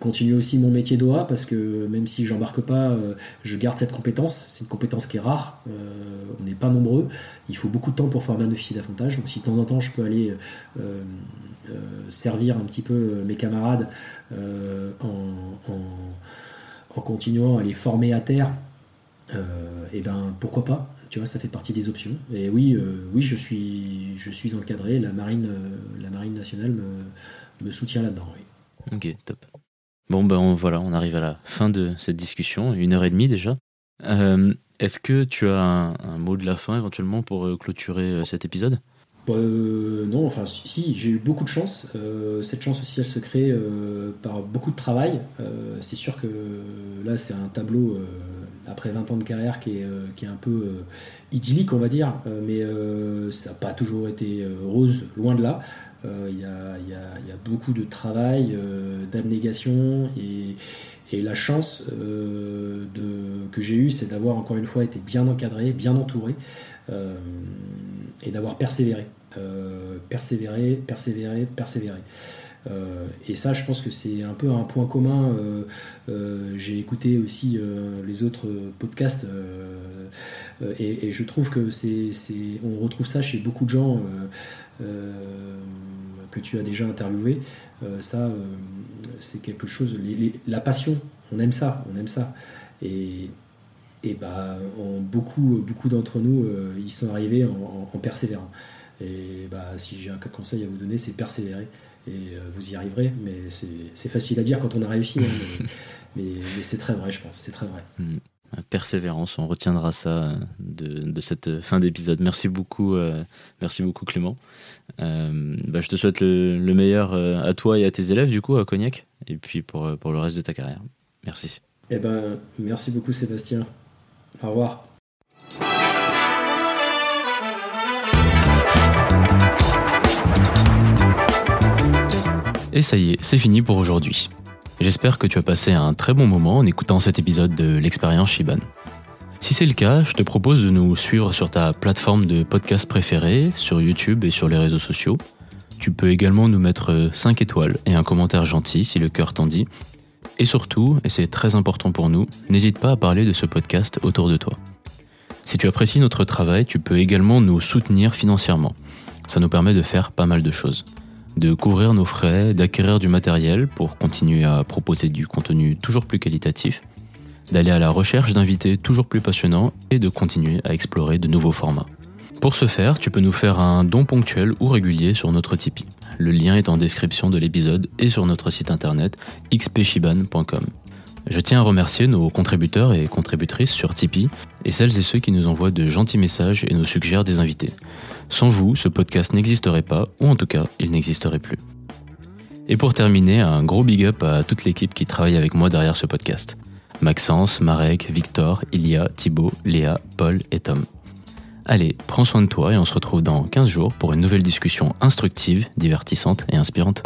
continuer aussi mon métier d'OA parce que même si j'embarque pas, euh, je garde cette compétence. C'est une compétence qui est rare. Euh, on n'est pas nombreux. Il faut beaucoup de temps pour former un officier d'affrontage. Donc si de temps en temps je peux aller servir un petit peu mes camarades en, continuant à les former à terre, et ben pourquoi pas? Tu vois, ça fait partie des options. Et oui, oui, je suis, je suis encadré. La marine, la marine nationale me, soutient là-dedans. Ok, top. Bon, ben voilà, on arrive à la fin de cette discussion, une heure et demie déjà. Euh, est-ce que tu as un, mot de la fin éventuellement pour euh, clôturer euh, cet épisode? Bah, non, enfin si, j'ai eu beaucoup de chance. cette chance aussi, elle se crée par beaucoup de travail. c'est sûr que là, c'est un tableau après 20 ans de carrière qui est un peu idyllique, on va dire, mais ça n'a pas toujours été rose, loin de là. Euh, il y, a, beaucoup de travail, euh, d'abnégation et, la chance euh, que j'ai eue, c'est d'avoir encore une fois été bien encadré, bien entouré et d'avoir persévéré. persévéré, persévéré, persévéré. Et ça, je pense que c'est un peu un point commun. J'ai écouté aussi les autres podcasts et, je trouve que c'est, on retrouve ça chez beaucoup de gens que tu as déjà interviewé, euh, ça, euh, c'est quelque chose. la passion, on aime ça, on aime ça. Et, et bah, beaucoup, beaucoup d'entre nous, euh, ils sont arrivés en, persévérant. Et bah, si j'ai un conseil à vous donner, c'est persévérer. Et vous y arriverez, mais c'est facile à dire quand on a réussi. Hein, mais, c'est très vrai, je pense. C'est très vrai. Mm. Persévérance, on retiendra ça de, cette fin d'épisode. Merci beaucoup, merci beaucoup Clément. Euh, bah, je te souhaite le, meilleur euh, à toi et à tes élèves, du coup, à Cognac, et puis pour, euh, pour le reste de ta carrière. Merci. Eh ben, merci beaucoup, Sébastien. Au revoir. Et ça y est, c'est fini pour aujourd'hui. J'espère que tu as passé un très bon moment en écoutant cet épisode de l'expérience Shiban. Si c'est le cas, je te propose de nous suivre sur ta plateforme de podcast préférée, sur YouTube et sur les réseaux sociaux. Tu peux également nous mettre 5 étoiles et un commentaire gentil si le cœur t'en dit. Et surtout, et c'est très important pour nous, n'hésite pas à parler de ce podcast autour de toi. Si tu apprécies notre travail, tu peux également nous soutenir financièrement. Ça nous permet de faire pas mal de choses. De couvrir nos frais, d'acquérir du matériel pour continuer à proposer du contenu toujours plus qualitatif, d'aller à la recherche d'invités toujours plus passionnants et de continuer à explorer de nouveaux formats. Pour ce faire, tu peux nous faire un don ponctuel ou régulier sur notre Tipeee. Le lien est en description de l'épisode et sur notre site internet xpchiban.com. Je tiens à remercier nos contributeurs et contributrices sur Tipeee et celles et ceux qui nous envoient de gentils messages et nous suggèrent des invités. Sans vous, ce podcast n'existerait pas, ou en tout cas, il n'existerait plus. Et pour terminer, un gros big up à toute l'équipe qui travaille avec moi derrière ce podcast. Maxence, Marek, Victor, Ilia, Thibaut, Léa, Paul et Tom. Allez, prends soin de toi et on se retrouve dans 15 jours pour une nouvelle discussion instructive, divertissante et inspirante.